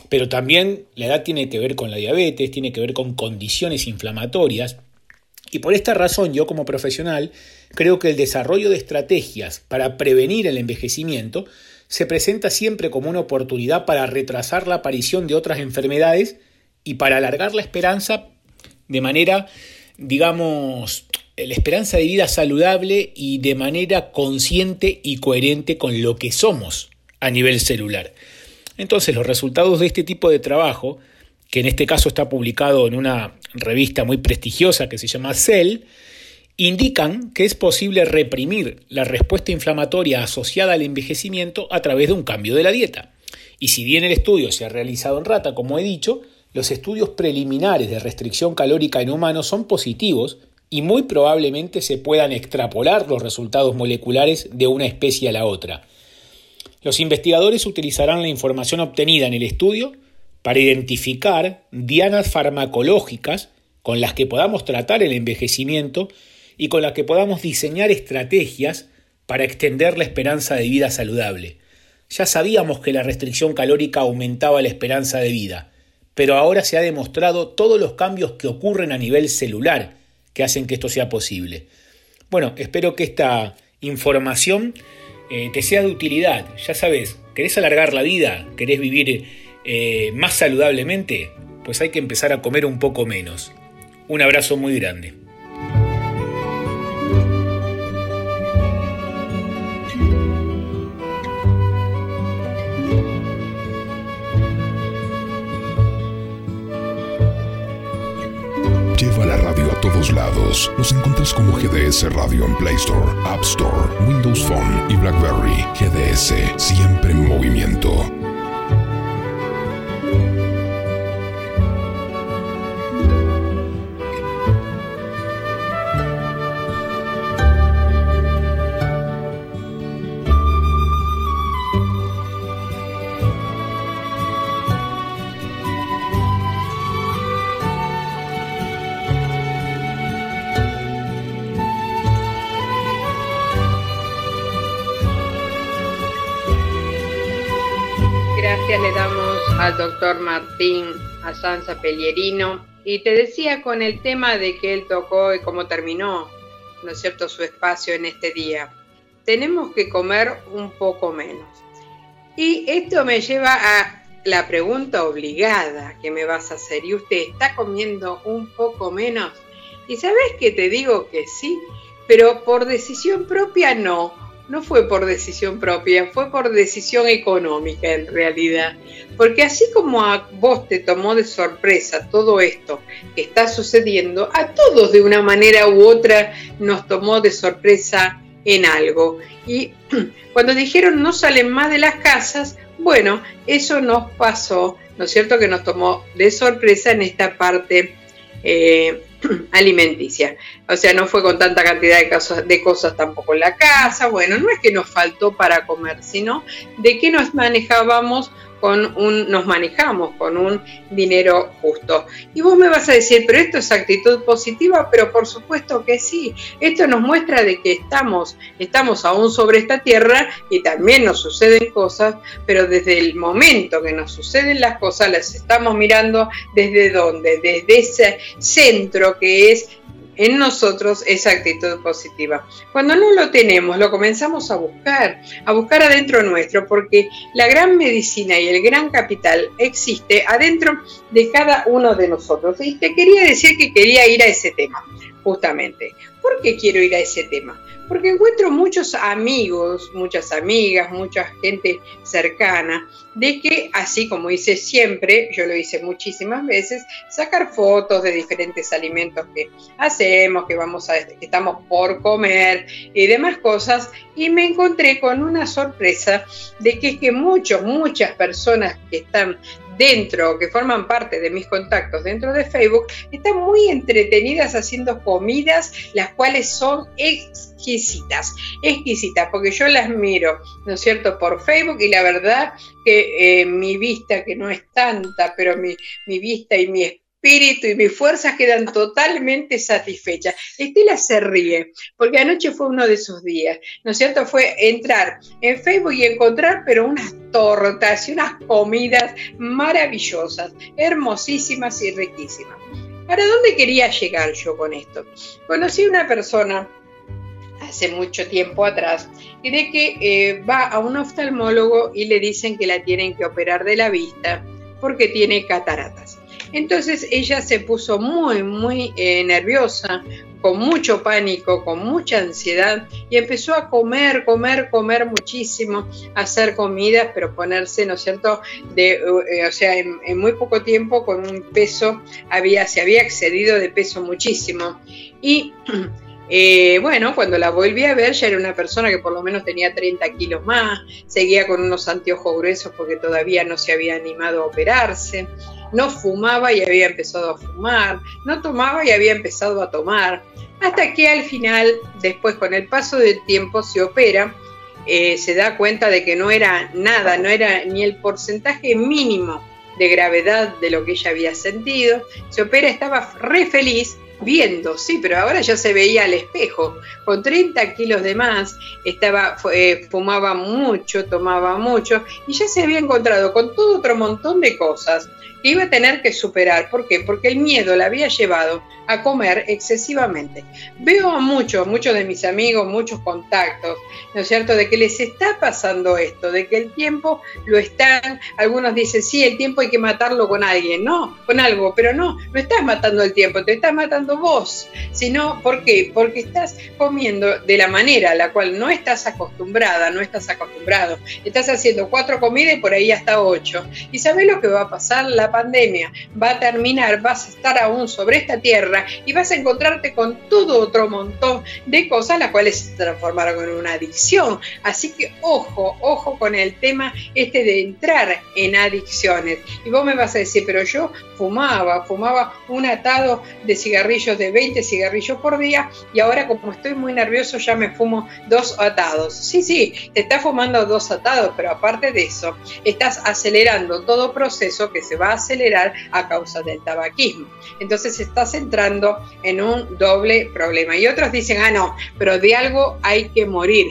Pero también la edad tiene que ver con la diabetes, tiene que ver con condiciones inflamatorias. Y por esta razón yo como profesional creo que el desarrollo de estrategias para prevenir el envejecimiento se presenta siempre como una oportunidad para retrasar la aparición de otras enfermedades y para alargar la esperanza de manera, digamos, la esperanza de vida saludable y de manera consciente y coherente con lo que somos a nivel celular. Entonces los resultados de este tipo de trabajo, que en este caso está publicado en una revista muy prestigiosa que se llama Cell, indican que es posible reprimir la respuesta inflamatoria asociada al envejecimiento a través de un cambio de la dieta. Y si bien el estudio se ha realizado en rata, como he dicho, los estudios preliminares de restricción calórica en humanos son positivos y muy probablemente se puedan extrapolar los resultados moleculares de una especie a la otra. Los investigadores utilizarán la información obtenida en el estudio para identificar dianas farmacológicas con las que podamos tratar el envejecimiento y con la que podamos diseñar estrategias para extender la esperanza de vida saludable. Ya sabíamos que la restricción calórica aumentaba la esperanza de vida, pero ahora se ha demostrado todos los cambios que ocurren a nivel celular que hacen que esto sea posible. Bueno, espero que esta información eh, te sea de utilidad. Ya sabes, ¿querés alargar la vida? ¿Querés vivir eh, más saludablemente? Pues hay que empezar a comer un poco menos. Un abrazo muy grande. Todos lados. Nos encuentras como GDS Radio en Play Store, App Store, Windows Phone y BlackBerry. GDS, siempre en movimiento. Doctor Martín Asanza Pelierino y te decía con el tema de que él tocó y cómo terminó, ¿no es cierto?, su espacio en este día. Tenemos que comer un poco menos. Y esto me lleva a la pregunta obligada que me vas a hacer. ¿Y usted está comiendo un poco menos? Y sabes que te digo que sí, pero por decisión propia no no fue por decisión propia, fue por decisión económica en realidad. Porque así como a vos te tomó de sorpresa todo esto que está sucediendo, a todos de una manera u otra nos tomó de sorpresa en algo. Y cuando dijeron no salen más de las casas, bueno, eso nos pasó, ¿no es cierto? Que nos tomó de sorpresa en esta parte eh, alimenticia. O sea, no fue con tanta cantidad de, cosas, de cosas tampoco en la casa. Bueno, no es que nos faltó para comer, sino de que nos manejábamos con un, nos manejamos con un dinero justo. Y vos me vas a decir, pero esto es actitud positiva, pero por supuesto que sí. Esto nos muestra de que estamos, estamos aún sobre esta tierra y también nos suceden cosas, pero desde el momento que nos suceden las cosas, las estamos mirando desde dónde, desde ese centro que es en nosotros esa actitud positiva. Cuando no lo tenemos, lo comenzamos a buscar, a buscar adentro nuestro, porque la gran medicina y el gran capital existe adentro de cada uno de nosotros. Y te quería decir que quería ir a ese tema, justamente. ¿Por qué quiero ir a ese tema? porque encuentro muchos amigos, muchas amigas, mucha gente cercana, de que así como hice siempre, yo lo hice muchísimas veces, sacar fotos de diferentes alimentos que hacemos, que vamos a, que estamos por comer y demás cosas, y me encontré con una sorpresa de que es que muchos, muchas personas que están dentro, que forman parte de mis contactos dentro de Facebook, están muy entretenidas haciendo comidas, las cuales son exquisitas, exquisitas, porque yo las miro, ¿no es cierto?, por Facebook y la verdad que eh, mi vista, que no es tanta, pero mi, mi vista y mi espíritu y mis fuerzas quedan totalmente satisfechas. Estela se ríe, porque anoche fue uno de esos días, ¿no es cierto? Fue entrar en Facebook y encontrar, pero unas tortas y unas comidas maravillosas, hermosísimas y riquísimas. ¿Para dónde quería llegar yo con esto? Conocí una persona hace mucho tiempo atrás, y de que eh, va a un oftalmólogo y le dicen que la tienen que operar de la vista porque tiene cataratas. Entonces ella se puso muy, muy eh, nerviosa, con mucho pánico, con mucha ansiedad y empezó a comer, comer, comer muchísimo, hacer comidas, pero ponerse, ¿no es cierto?, de, eh, o sea, en, muy poco tiempo con un peso, había, se había excedido de peso muchísimo. Y eh, bueno, cuando la volví a ver ya era una persona que por lo menos tenía 30 kilos más, seguía con unos anteojos gruesos porque todavía no se había animado a operarse no fumaba y había empezado a fumar, no tomaba y había empezado a tomar, hasta que al final, después con el paso del tiempo, se opera, eh, se da cuenta de que no era nada, no era ni el porcentaje mínimo de gravedad de lo que ella había sentido, se opera, estaba re feliz, viendo, sí, pero ahora ya se veía al espejo, con 30 kilos de más, estaba, eh, fumaba mucho, tomaba mucho, y ya se había encontrado con todo otro montón de cosas que iba a tener que superar. ¿Por qué? Porque el miedo la había llevado a comer excesivamente. Veo a muchos, muchos de mis amigos, muchos contactos, ¿no es cierto?, de que les está pasando esto, de que el tiempo lo están, algunos dicen, sí, el tiempo hay que matarlo con alguien, no, con algo, pero no, no estás matando el tiempo, te estás matando vos, sino, ¿por qué? Porque estás comiendo de la manera a la cual no estás acostumbrada, no estás acostumbrado, estás haciendo cuatro comidas y por ahí hasta ocho, y ¿sabes lo que va a pasar? La pandemia va a terminar, vas a estar aún sobre esta tierra y vas a encontrarte con todo otro montón de cosas, las cuales se transformaron en una adicción. Así que ojo, ojo con el tema este de entrar en adicciones. Y vos me vas a decir, pero yo fumaba, fumaba un atado de cigarrillos, de 20 cigarrillos por día, y ahora como estoy muy nervioso ya me fumo dos atados. Sí, sí, te estás fumando dos atados, pero aparte de eso, estás acelerando todo proceso que se va a acelerar a causa del tabaquismo. Entonces estás entrando en un doble problema. Y otros dicen, ah, no, pero de algo hay que morir.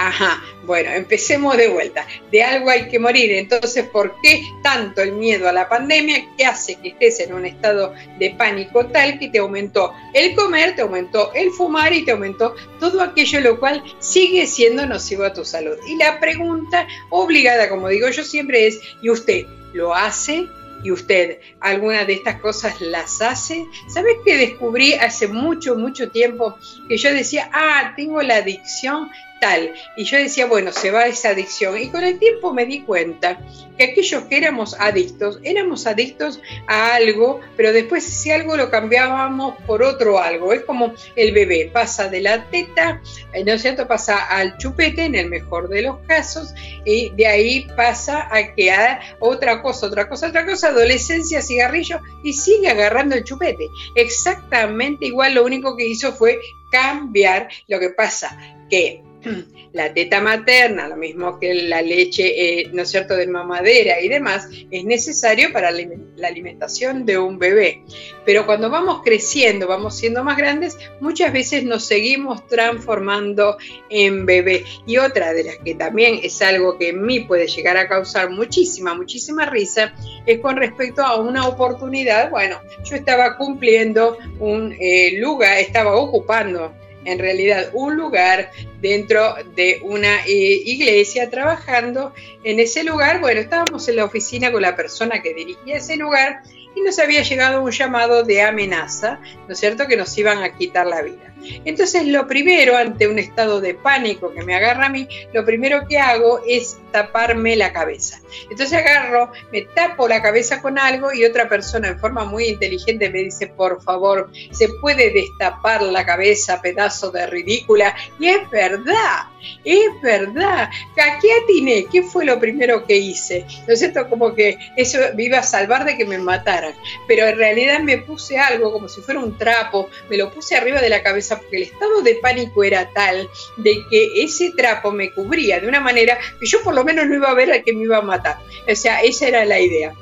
Ajá, bueno, empecemos de vuelta. De algo hay que morir. Entonces, ¿por qué tanto el miedo a la pandemia que hace que estés en un estado de pánico tal que te aumentó el comer, te aumentó el fumar y te aumentó todo aquello lo cual sigue siendo nocivo a tu salud? Y la pregunta obligada, como digo yo siempre, es, ¿y usted lo hace? Y usted alguna de estas cosas las hace, ¿sabes que descubrí hace mucho, mucho tiempo que yo decía, ah, tengo la adicción tal. Y yo decía, bueno, se va esa adicción. Y con el tiempo me di cuenta que aquellos que éramos adictos, éramos adictos a algo, pero después si algo lo cambiábamos por otro algo. Es como el bebé pasa de la teta, eh, ¿no es cierto? Pasa al chupete en el mejor de los casos, y de ahí pasa a que a otra cosa, otra cosa, otra cosa, adolescencia, cigarrillo, y sigue agarrando el chupete. Exactamente igual, lo único que hizo fue cambiar. Lo que pasa que la teta materna, lo mismo que la leche, eh, ¿no es cierto?, de mamadera y demás, es necesario para la alimentación de un bebé. Pero cuando vamos creciendo, vamos siendo más grandes, muchas veces nos seguimos transformando en bebé. Y otra de las que también es algo que en mí puede llegar a causar muchísima, muchísima risa, es con respecto a una oportunidad. Bueno, yo estaba cumpliendo un eh, lugar, estaba ocupando en realidad un lugar dentro de una eh, iglesia trabajando en ese lugar. Bueno, estábamos en la oficina con la persona que dirigía ese lugar y nos había llegado un llamado de amenaza, ¿no es cierto?, que nos iban a quitar la vida. Entonces, lo primero, ante un estado de pánico que me agarra a mí, lo primero que hago es taparme la cabeza. Entonces agarro, me tapo la cabeza con algo y otra persona en forma muy inteligente me dice, por favor, se puede destapar la cabeza, pedazo de ridícula. Y es verdad, es verdad. ¿A qué atiné? ¿Qué fue lo primero que hice? ¿No es cierto? Como que eso me iba a salvar de que me mataran. Pero en realidad me puse algo como si fuera un trapo, me lo puse arriba de la cabeza porque el estado de pánico era tal de que ese trapo me cubría de una manera que yo por lo menos no iba a ver al que me iba a matar. O sea, esa era la idea.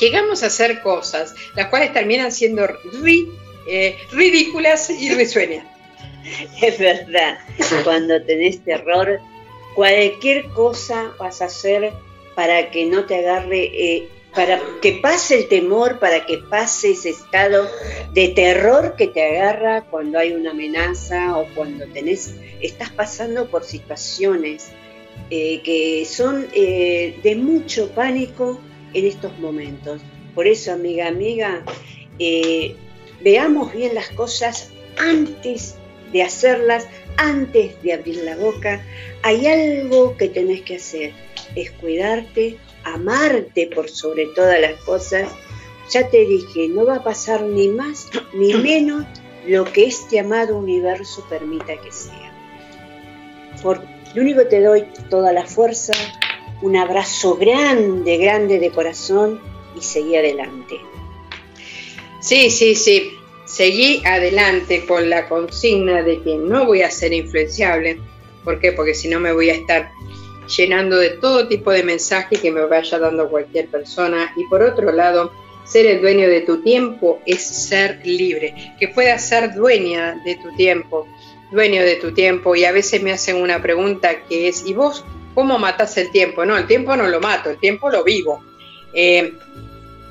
Llegamos a hacer cosas, las cuales terminan siendo eh, ridículas y risueñas. Es verdad, cuando tenés terror, cualquier cosa vas a hacer para que no te agarre, eh, para que pase el temor, para que pase ese estado de terror que te agarra cuando hay una amenaza o cuando tenés, estás pasando por situaciones eh, que son eh, de mucho pánico en estos momentos. Por eso, amiga, amiga, eh, veamos bien las cosas antes de hacerlas, antes de abrir la boca. Hay algo que tenés que hacer, es cuidarte, amarte por sobre todas las cosas. Ya te dije, no va a pasar ni más ni menos lo que este amado universo permita que sea. Porque lo único que te doy toda la fuerza, un abrazo grande, grande de corazón y seguí adelante. Sí, sí, sí. Seguí adelante con la consigna de que no voy a ser influenciable. ¿Por qué? Porque si no me voy a estar llenando de todo tipo de mensajes que me vaya dando cualquier persona. Y por otro lado, ser el dueño de tu tiempo es ser libre, que puedas ser dueña de tu tiempo dueño de tu tiempo y a veces me hacen una pregunta que es, ¿y vos cómo matas el tiempo? No, el tiempo no lo mato, el tiempo lo vivo. Eh,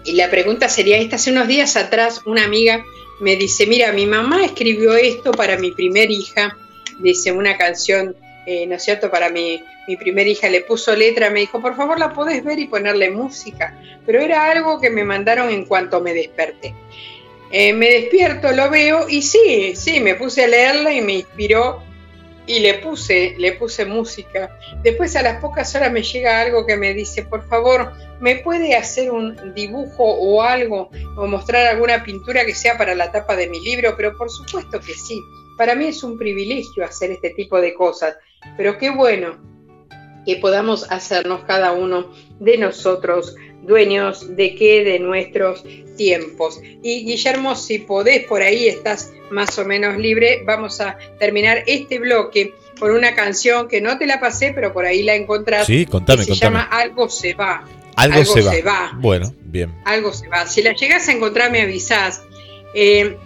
y la pregunta sería esta, hace unos días atrás una amiga me dice, mira, mi mamá escribió esto para mi primer hija, dice una canción, eh, ¿no es cierto? Para mi, mi primer hija le puso letra, me dijo, por favor la podés ver y ponerle música, pero era algo que me mandaron en cuanto me desperté. Eh, me despierto, lo veo y sí, sí, me puse a leerla y me inspiró y le puse, le puse música. Después a las pocas horas me llega algo que me dice, por favor, ¿me puede hacer un dibujo o algo o mostrar alguna pintura que sea para la tapa de mi libro? Pero por supuesto que sí. Para mí es un privilegio hacer este tipo de cosas, pero qué bueno que podamos hacernos cada uno de nosotros dueños de qué, de nuestros tiempos. Y Guillermo, si podés, por ahí estás más o menos libre, vamos a terminar este bloque con una canción que no te la pasé, pero por ahí la encontrás. Sí, contame, se llama Algo se va. Algo, se, va. Bueno, bien. Algo se va. Si la llegas a encontrar, me avisás. Eh,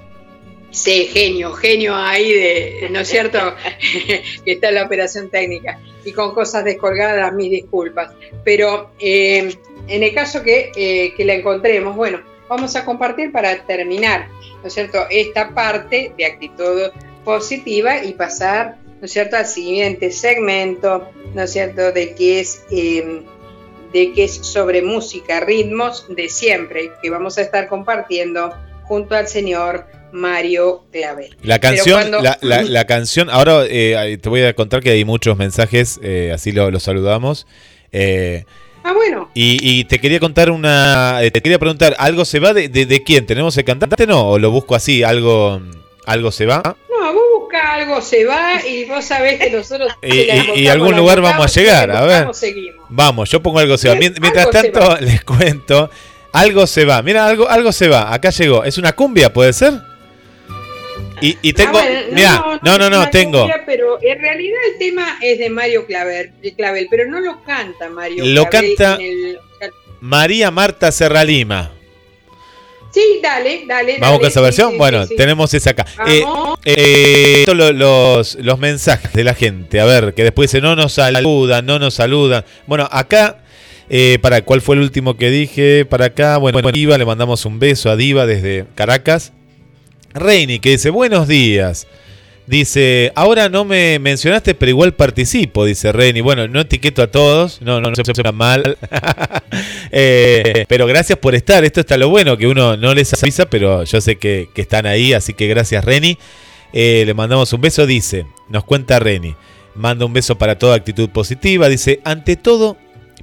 Sí, genio, genio ahí de, ¿no es cierto? que está la operación técnica. Y con cosas descolgadas, mis disculpas. Pero eh, en el caso que, eh, que la encontremos, bueno, vamos a compartir para terminar, ¿no es cierto?, esta parte de actitud positiva y pasar, ¿no es cierto?, al siguiente segmento, ¿no es cierto?, de que es... Em, de que es sobre música, ritmos de siempre, que vamos a estar compartiendo junto al señor Mario Clavel. La canción, la, canción, ahora eh, te voy a contar que hay muchos mensajes, eh, así lo, saludamos. Eh, ah, bueno. Y, te quería contar una, te quería preguntar, ¿algo se va de, de, quién? ¿Tenemos el cantante no? ¿O lo busco así, algo, algo se va? No, vos busca algo se va y vos sabés que nosotros... y, y, algún lugar vamos a llegar, a ver. Vamos, yo pongo algo se va. Mientras tanto, les cuento, algo se va. Mira, algo, algo se va. Acá llegó. ¿Es una cumbia, puede ser? Y, ah, tengo, mira, no, no, no, tengo. pero en realidad el tema es de Mario Clavel, Clavel pero no lo canta Mario. Lo canta María Marta Serralima. Sí, dale, dale. Vamos con esa versión. bueno, tenemos esa acá. Eh, eh, los, los mensajes de la gente, a ver, que después dice no nos saludan, no nos saludan. Bueno, acá eh, para cuál fue el último que dije, para acá, bueno, bueno, Diva, le mandamos un beso a Diva desde Caracas. Reini, que dice, buenos días. Dice, ahora no me mencionaste, pero igual participo, dice Reini. Bueno, no etiqueto a todos, no, no, no se suena mal. Eh, pero gracias por estar, esto está lo bueno, que uno no les avisa, pero yo sé que, están ahí, así que gracias Reni. Eh, le mandamos un beso, dice, nos cuenta Reni. Manda un beso para toda actitud positiva, dice, ante todo,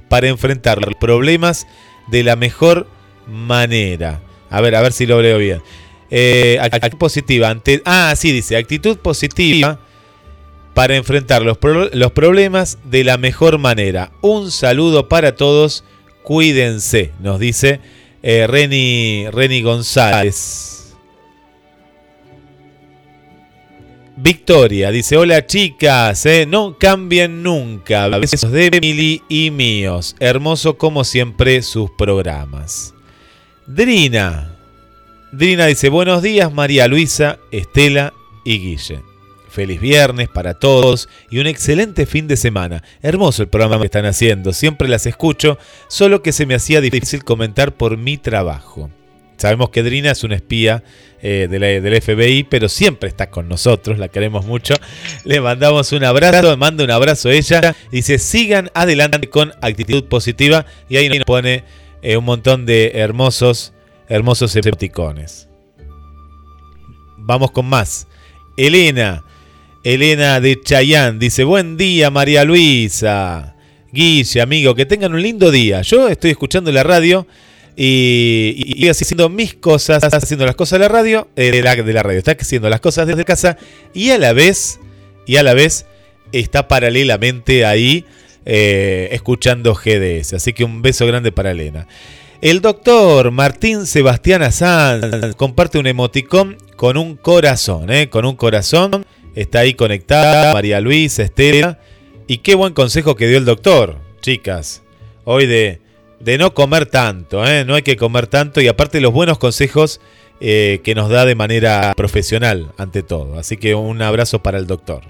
para enfrentar los problemas de la mejor manera. A ver, a ver si lo leo bien. Eh, actitud positiva. Ante, ah, sí, dice, actitud positiva para enfrentar los, los problemas de la mejor manera. Un saludo para todos, cuídense, nos dice eh, Reni, Reni González. Victoria dice: Hola chicas, eh, no cambien nunca. Besos de Emily y míos. Hermoso como siempre sus programas. Drina Drina dice, buenos días María Luisa, Estela y Guille. Feliz viernes para todos y un excelente fin de semana. Hermoso el programa que están haciendo, siempre las escucho, solo que se me hacía difícil comentar por mi trabajo. Sabemos que Drina es una espía eh, del FBI, pero siempre está con nosotros, la queremos mucho. Le mandamos un abrazo, manda un abrazo a ella. Dice, sigan adelante con actitud positiva y ahí nos pone eh, un montón de hermosos hermosos escepticones. Vamos con más. Elena, Elena de Chayán, dice, buen día María Luisa. Guille, amigo, que tengan un lindo día. Yo estoy escuchando la radio y, y, haciendo mis cosas, haciendo las cosas de la radio, eh, de, la, de, la, radio, está haciendo las cosas desde casa y a la vez, y a la vez está paralelamente ahí eh, escuchando GDS. Así que un beso grande para Elena. El doctor Martín Sebastián Azán comparte un emoticón con un corazón, ¿eh? con un corazón. Está ahí conectada María Luisa, Estela. Y qué buen consejo que dio el doctor, chicas. Hoy de, de no comer tanto, ¿eh? no hay que comer tanto. Y aparte los buenos consejos eh, que nos da de manera profesional, ante todo. Así que un abrazo para el doctor.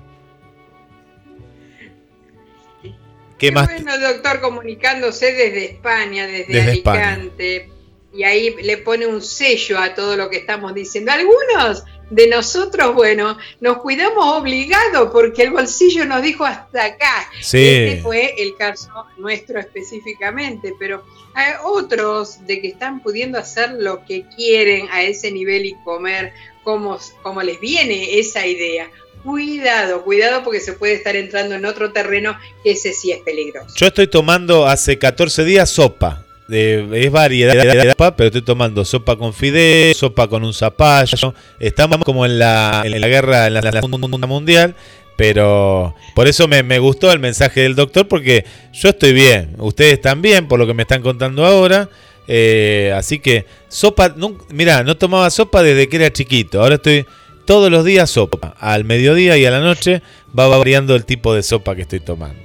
¿Qué, bueno, doctor, comunicándose desde España, desde, Alicante. Y ahí le pone un sello a todo lo que estamos diciendo. Algunos de nosotros, bueno, nos cuidamos obligados porque el bolsillo nos dijo hasta acá. Sí. Este fue el caso nuestro específicamente, pero hay otros de que están pudiendo hacer lo que quieren a ese nivel y comer como, como les viene esa idea cuidado, cuidado porque se puede estar entrando en otro terreno que ese sí es peligroso. Yo estoy tomando hace 14 días sopa. eh, es variedad de sopa, pero estoy tomando sopa con fideo, sopa con un zapallo. Estamos como en la, en la guerra, en la, en la mundial. Pero por eso me, me gustó el mensaje del doctor, porque yo estoy bien, ustedes también, por lo que me están contando ahora. Eh, así que sopa, no, mira, no tomaba sopa desde que era chiquito. Ahora estoy todos los días sopa. Al mediodía y a la noche va variando el tipo de sopa que estoy tomando.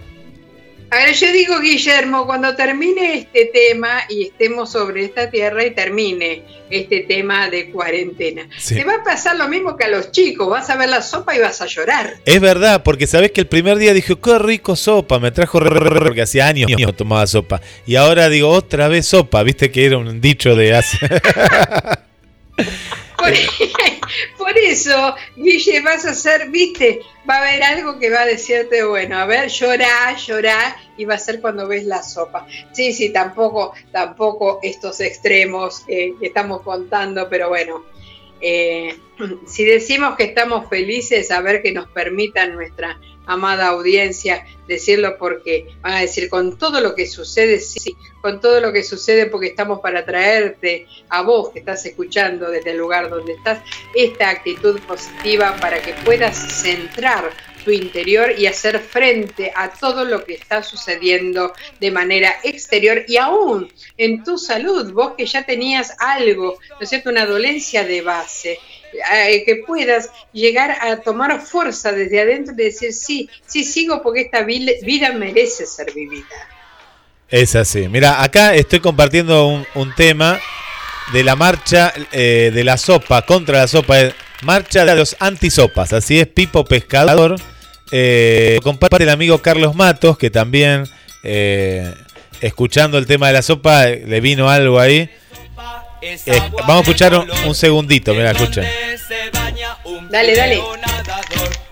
A ver, yo digo, Guillermo, cuando termine este tema y estemos sobre esta tierra y termine este tema de cuarentena, Sí. te va a pasar lo mismo que a los chicos, vas a ver la sopa y vas a llorar. Es verdad, porque sabés que el primer día dije, qué rico sopa, me trajo re- re- re- porque hacía años que no tomaba sopa. Y ahora digo, otra vez sopa, viste que era un dicho de hace... Por, por eso, Guille, vas a hacer, viste, va a haber algo que va a decirte, bueno, a ver, llorá, llorá, y va a ser cuando ves la sopa. Sí, sí, tampoco, tampoco estos extremos eh, que estamos contando, pero bueno, eh, si decimos que estamos felices, a ver que nos permitan nuestra amada audiencia decirlo porque van a decir con todo lo que sucede, sí, con todo lo que sucede porque estamos para traerte a vos que estás escuchando desde el lugar donde estás esta actitud positiva para que puedas centrar tu interior y hacer frente a todo lo que está sucediendo de manera exterior y aún en tu salud, vos que ya tenías algo, ¿no es cierto?, una dolencia de base, que puedas llegar a tomar fuerza desde adentro y decir, sí, sí sigo porque esta vida merece ser vivida. Es así. Mira, acá estoy compartiendo un, tema de la marcha eh, de la sopa, contra la sopa, eh, marcha de los antisopas. Así es, Pipo Pescador. Eh, comparte el amigo Carlos Matos, que también, eh, escuchando el tema de la sopa, eh, le vino algo ahí. Eh, vamos a escuchar un, un segundito, mira, escuchen. Dale, dale.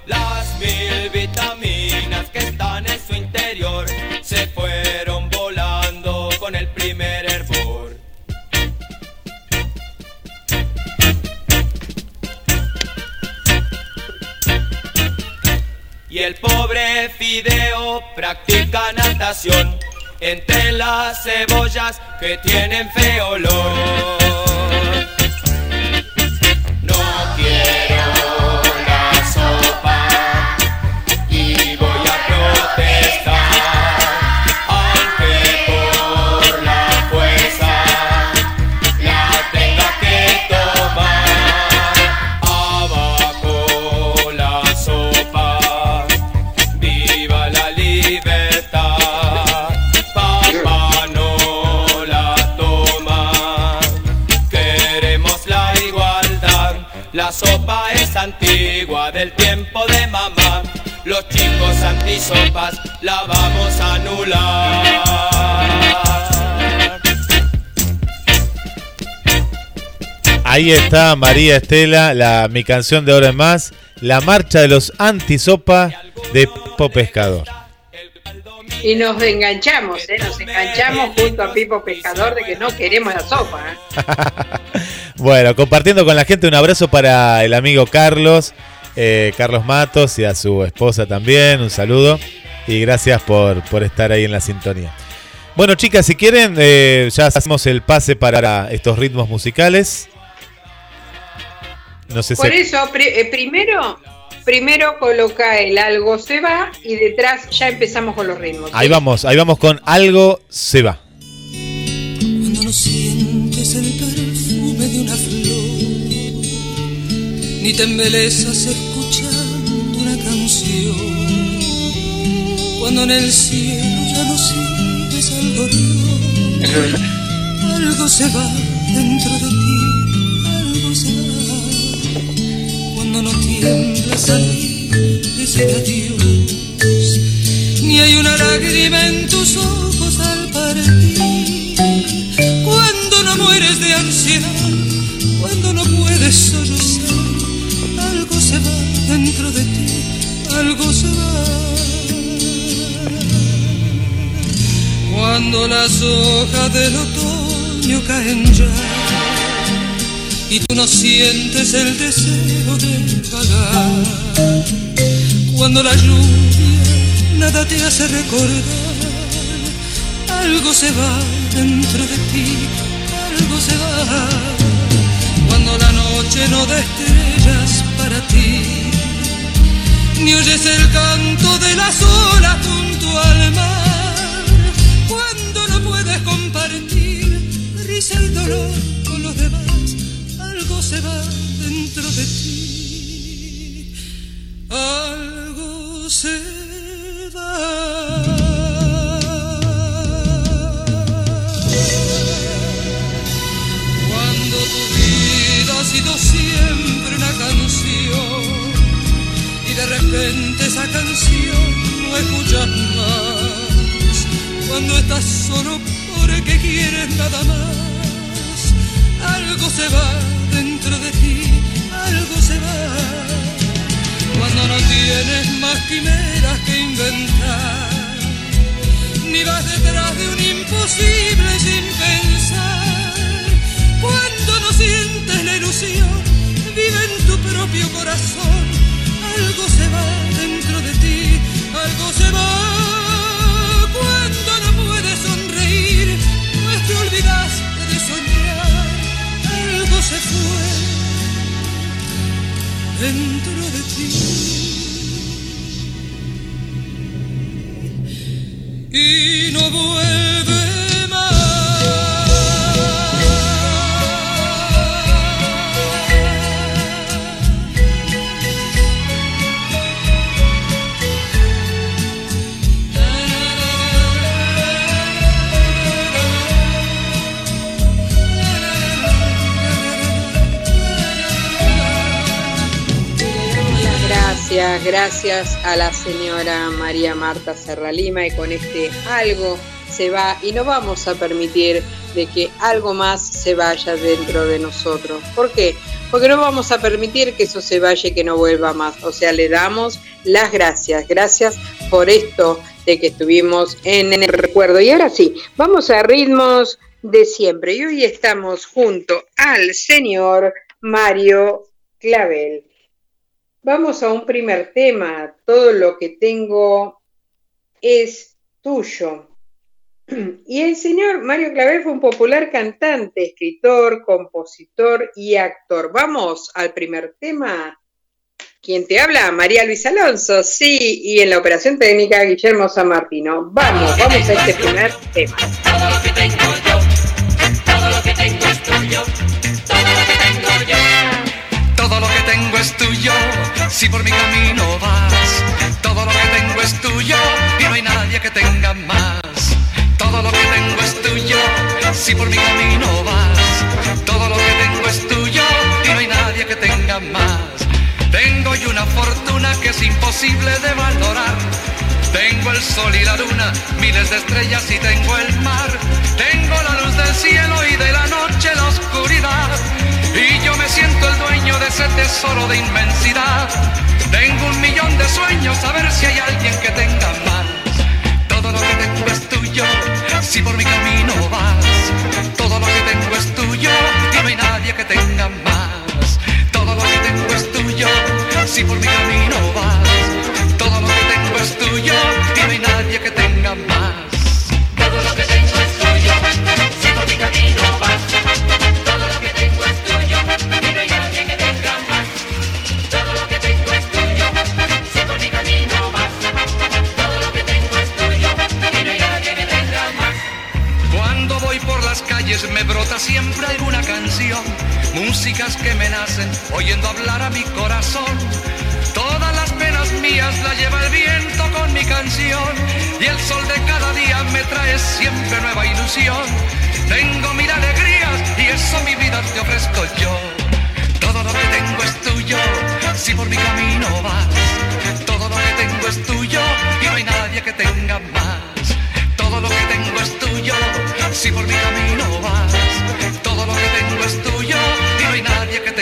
Las mil vitaminas que están en su interior se fueron volando con el primer hervor. Y el pobre Fideo practica natación entre las cebollas que tienen feo olor. Sopa es antigua del tiempo de mamá. Los chicos antisopas la vamos a anular. Ahí está María Estela, la, mi canción de ahora en más, la marcha de los antisopa de Pipo Pescador. Y nos enganchamos, ¿eh? nos enganchamos junto a Pipo Pescador de que no queremos la sopa. ¿eh? Bueno, compartiendo con la gente un abrazo para el amigo Carlos, eh, Carlos Matos y a su esposa también, un saludo y gracias por, por estar ahí en la sintonía. Bueno chicas, si quieren, eh, ya hacemos el pase para estos ritmos musicales. No sé Por si... eso, eh, primero, primero coloca el algo se va y detrás ya empezamos con los ritmos. Ahí vamos, ahí vamos con Algo se va. Cuando no sientes el de una flor, ni te embelezas escuchando una canción. Cuando en el cielo ya no sigues al gorrión, algo se va dentro de ti, algo se va. Cuando no tiemblas al decir adiós, ni hay una lágrima en tus ojos al partir. Mueres de ansiedad, cuando no puedes sollozar, algo se va dentro de ti, algo se va. Cuando las hojas del otoño caen ya y tú no sientes el deseo de vagar. Cuando la lluvia nada te hace recordar, algo se va dentro de ti, se va. Cuando la noche no da estrellas para ti, ni oyes el canto de las olas junto al mar. Cuando no puedes compartir risa y dolor con los demás, algo se va dentro de ti, algo se va. Siempre una canción y de repente esa canción no escuchas más. Cuando estás solo porque quieres nada más, algo se va dentro de ti, algo se va. Cuando no tienes más quimeras que inventar, ni vas detrás de un imposible sin pensar. Cuando no sientes ilusión, vive en tu propio corazón. Algo se va dentro de ti, algo se va. Gracias, a la señora María Marta Serralima y con este algo se va y no vamos a permitir de que algo más se vaya dentro de nosotros. ¿Por qué? Porque no vamos a permitir que eso se vaya y que no vuelva más. O sea, le damos las gracias. Gracias por esto de que estuvimos en el recuerdo. Y ahora sí, vamos a ritmos de siempre. Y hoy estamos junto al señor Mario Clavel. Vamos a un primer tema. Todo lo que tengo es tuyo. Y el señor Mario Clavel fue un popular cantante, escritor, compositor y actor. Vamos al primer tema. ¿Quién te habla? María Luisa Alonso, sí, y en la operación técnica Guillermo San Martino. Vamos, vamos a este primer tema. Todo lo que tengo tengo es tuyo, si por mi camino vas. Todo lo que tengo es tuyo y no hay nadie que tenga más. Todo lo que tengo es tuyo, si por mi camino vas. Todo lo que tengo es tuyo y no hay nadie que tenga más. Tengo yo una fortuna que es imposible de valorar. Tengo el sol y la luna, miles de estrellas y tengo el mar. Tengo la luz del cielo y de la noche la oscuridad. Y yo me siento el dueño de ese tesoro de inmensidad. Tengo un millón de sueños, a ver si hay alguien que tenga más. Todo lo que tengo es tuyo, si por mi camino vas. Todo lo que tengo es tuyo y no hay nadie que tenga más. Todo lo que tengo es tuyo, si por mi camino vas. Me brota siempre alguna canción, músicas que me nacen oyendo hablar a mi corazón. Todas las penas mías las lleva el viento con mi canción y el sol de cada día me trae siempre nueva ilusión. Tengo mil alegrías y eso mi vida te ofrezco yo. Todo lo que tengo es tuyo, si por mi camino vas. Todo lo que tengo es tuyo y no hay nadie que tenga más. Todo lo que tengo es tuyo, si por mi camino vas. Todo lo que tengo es tuyo y no hay nadie que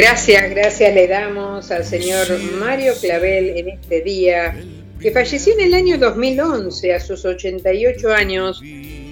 Gracias, gracias le damos al señor Mario Clavel en este día, que falleció en el año 2011 a sus 88 años,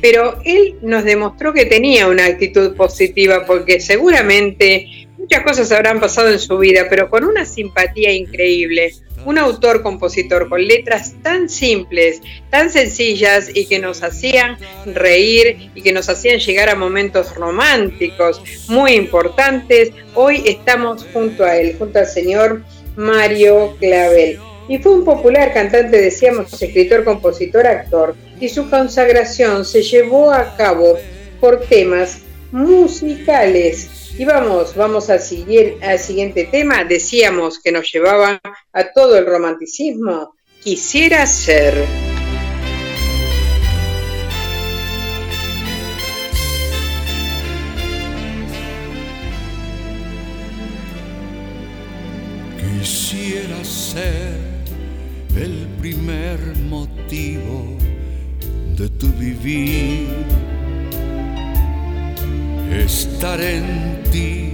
pero él nos demostró que tenía una actitud positiva porque seguramente muchas cosas habrán pasado en su vida, pero con una simpatía increíble. Un autor, compositor con letras tan simples, tan sencillas y que nos hacían reír y que nos hacían llegar a momentos románticos muy importantes. Hoy estamos junto a él, junto al señor Mario Clavel. Y fue un popular cantante, decíamos, escritor, compositor, actor. Y su consagración se llevó a cabo por temas musicales y vamos, vamos a seguir al siguiente tema. Decíamos que nos llevaba a todo el romanticismo. Quisiera ser. Quisiera ser el primer motivo de tu vivir estar en ti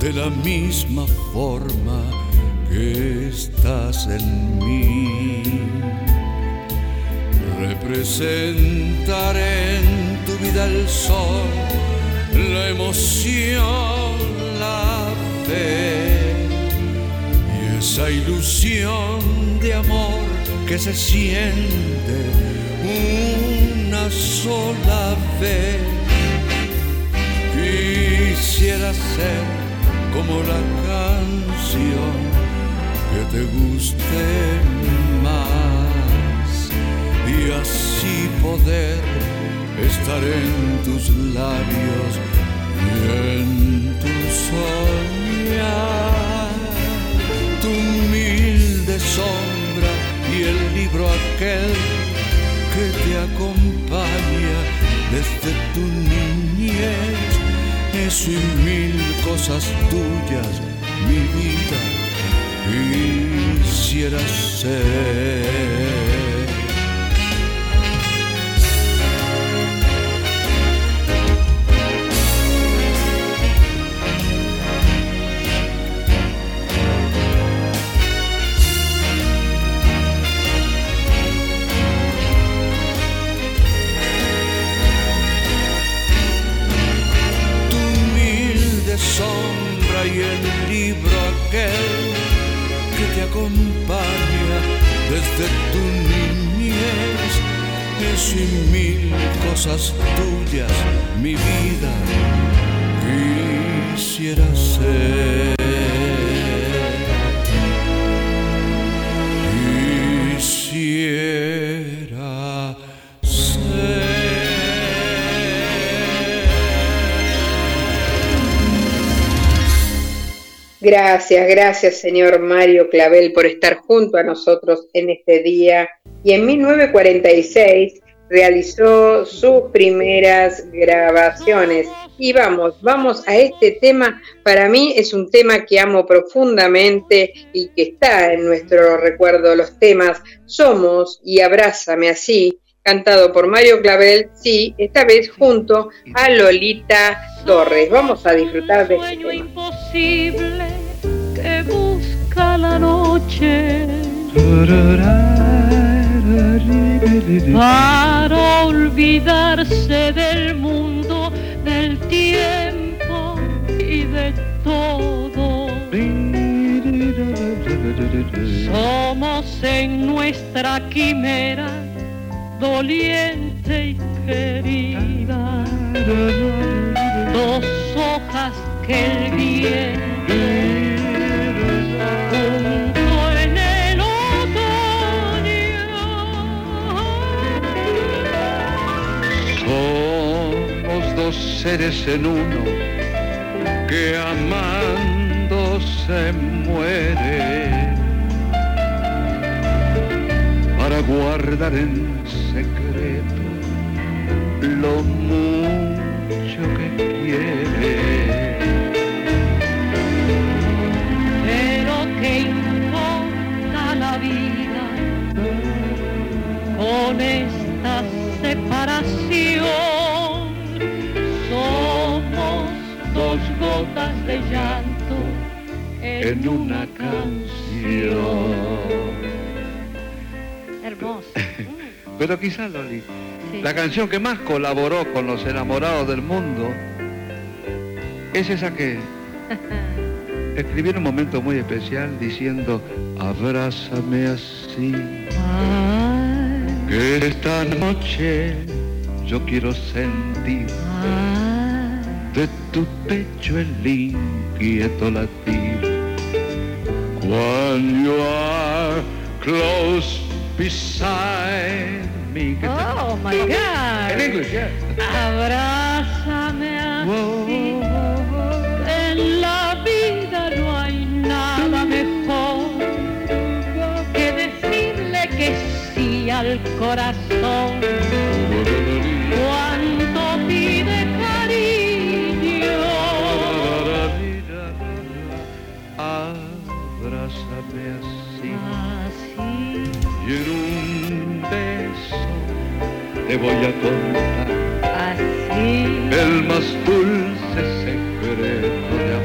de la misma forma que estás en mí. Representar en tu vida el sol, la emoción, la fe y esa ilusión de amor que se siente una sola vez Quisiera ser como la canción que te guste más y así poder estar en tus labios y en tu soñar. Tu humilde sombra y el libro aquel que te acompaña desde tu niñez eso y mil cosas tuyas, mi vida, quisiera ser. Gracias, gracias señor Mario Clavel por estar junto a nosotros en este día. Y en 1946 realizó sus primeras grabaciones. Y vamos, vamos a este tema. Para mí es un tema que amo profundamente y que está en nuestro recuerdo. Los temas Somos y Abrázame así, cantado por Mario Clavel, sí, esta vez junto a Lolita Torres. Vamos a disfrutar de este tema. imposible que busca la noche para olvidarse del mundo, del tiempo y de todo. Somos en nuestra quimera doliente y querida, el viento junto en el otoño. Somos dos seres en uno que amando se muere para guardar en secreto lo separación. Somos dos gotas de llanto en una canción. Hermoso. Pero quizás, Loli, Sí. la canción que más colaboró con los enamorados del mundo es esa que escribí en un momento muy especial diciendo, abrázame así, Ay, que esta noche yo quiero sentir ay, de tu pecho el inquieto latir. When you are close beside me. Oh my God. En inglés, yeah. Abrázame así. En la vida no hay nada mejor que decirle que sí al corazón. Así Así. y en un beso te voy a contar Así. el más dulce secreto de amor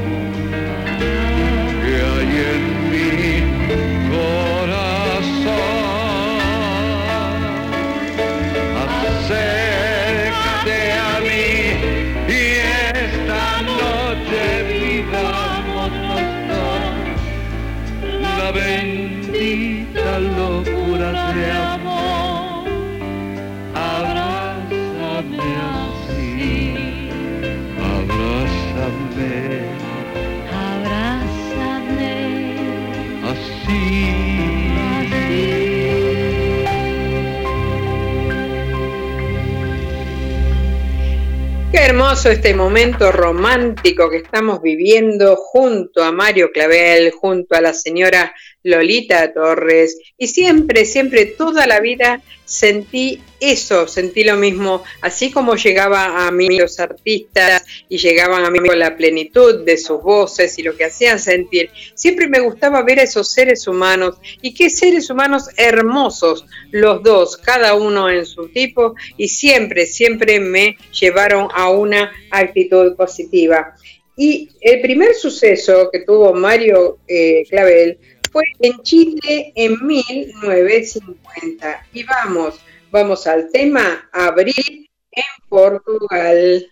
este momento romántico que estamos viviendo junto a Mario Clavel, junto a la señora Lolita Torres. Y siempre, siempre, toda la vida sentí eso, sentí lo mismo, así como llegaba a mí los artistas y llegaban a mí con la plenitud de sus voces y lo que hacían sentir. Siempre me gustaba ver a esos seres humanos y qué seres humanos hermosos, los dos, cada uno en su tipo y siempre, siempre me llevaron a una actitud positiva. Y el primer suceso que tuvo Mario eh, Clavel fue en Chile en 1950. Y vamos, vamos al tema Abril en Portugal.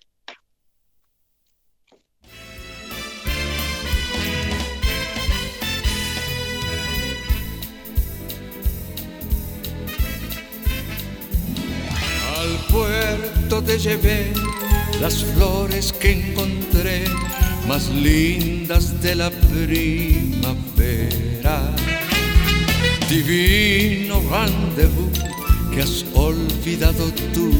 Al puerto te llevé las flores que encontré más lindas de la primavera. Divino rendezvous que has olvidado tú,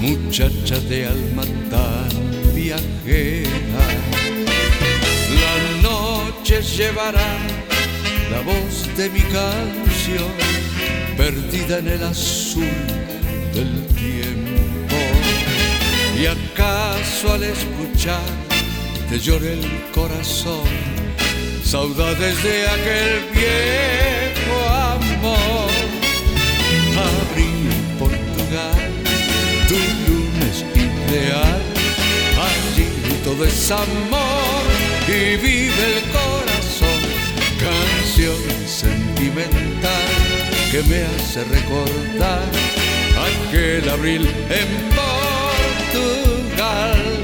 muchacha de alma tan viajera. La noche llevará la voz de mi canción, perdida en el azul del tiempo. Y acaso al escuchar te llore el corazón, saudades de aquel viejo amor. Abril, Portugal, tu lunes ideal, allí todo es amor y vive el corazón, canción sentimental que me hace recordar aquel abril en Portugal.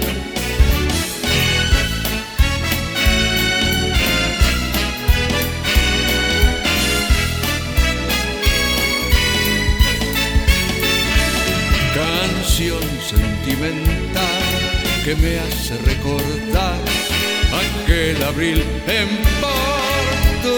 Canción sentimental que me hace recordar aquel abril en Portugal.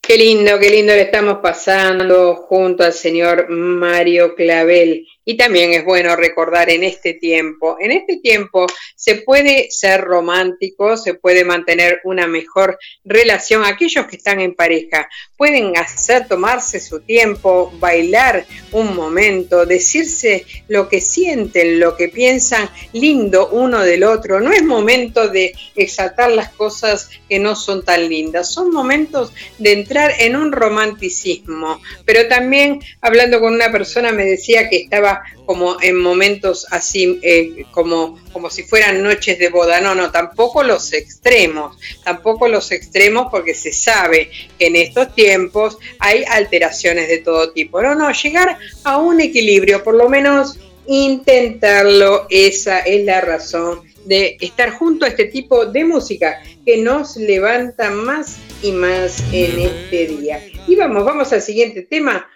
Qué lindo, qué lindo le estamos pasando junto al señor Mario Clavel. Y también es bueno recordar en este tiempo, en este tiempo se puede ser romántico, se puede mantener una mejor relación. Aquellos que están en pareja pueden hacer, tomarse su tiempo, bailar un momento, decirse lo que sienten, lo que piensan lindo uno del otro. No es momento de exaltar las cosas que no son tan lindas, son momentos de entrar en un romanticismo. Pero también hablando con una persona me decía que estaba como en momentos así, eh, como, como si fueran noches de boda. No, no, tampoco los extremos, tampoco los extremos porque se sabe que en estos tiempos hay alteraciones de todo tipo. No, no, llegar a un equilibrio, por lo menos intentarlo, esa es la razón de estar junto a este tipo de música que nos levanta más y más en este día. Y vamos, vamos al siguiente tema.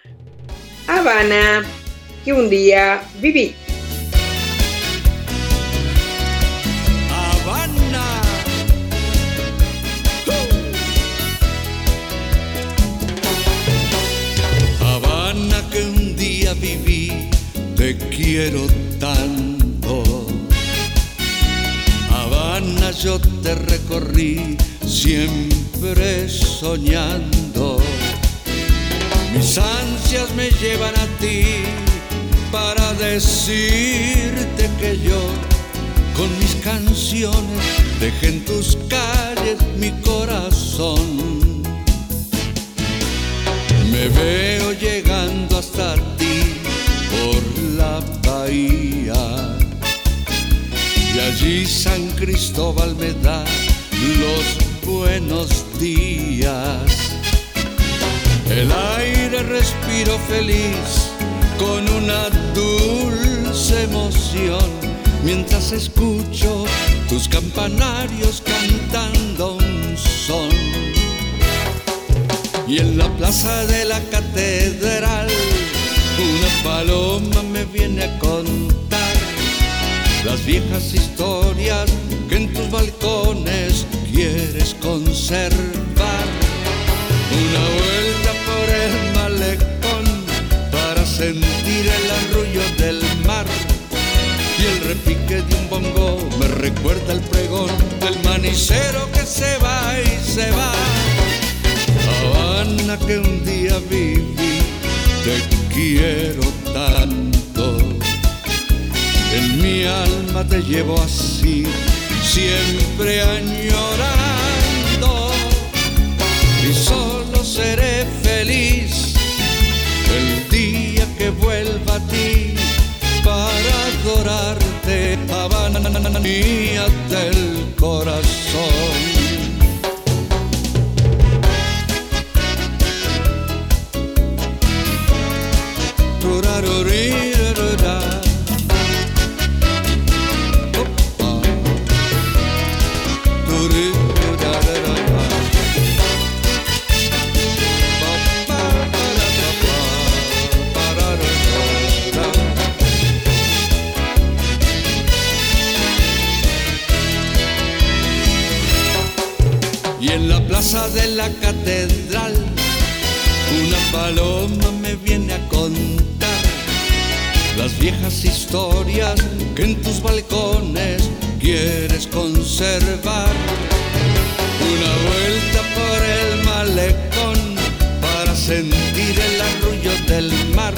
Habana, que un día viví. Habana. Que un día viví, te quiero tanto. Habana yo te recorrí siempre soñando. Mis ansias me llevan a ti para decirte que yo con mis canciones dejé en tus calles mi corazón. Me veo llegando hasta ti por la bahía y allí San Cristóbal me da los buenos días. El aire respiro feliz con una dulce emoción mientras escucho tus campanarios cantando un son. Y en la plaza de la catedral una paloma me viene a contar las viejas historias que en tus balcones quieres conservar. Una vuelta por el sentir el arrullo del mar. Y el repique de un bongo me recuerda el pregón del manicero que se va y se va. Habana que un día viví, te quiero tanto. En mi alma te llevo así, siempre añorando. Adorarte, Habana mía la catedral una paloma me viene a contar las viejas historias que en tus balcones quieres conservar. Una vuelta por el malecón para sentir el arrullo del mar.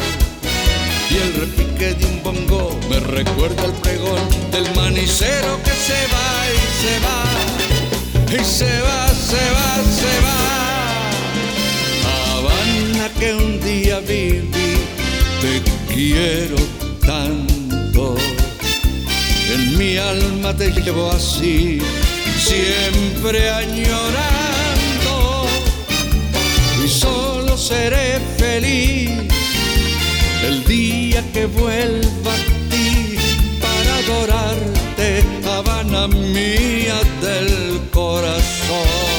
Y el repique de un bongo me recuerda el pregón del manicero que se va y se va. Y se va, se va, se va. Que un día viví, te quiero tanto. En mi alma te llevo así, siempre añorando. Y solo seré feliz el día que vuelva a ti para adorarte, Habana mía del corazón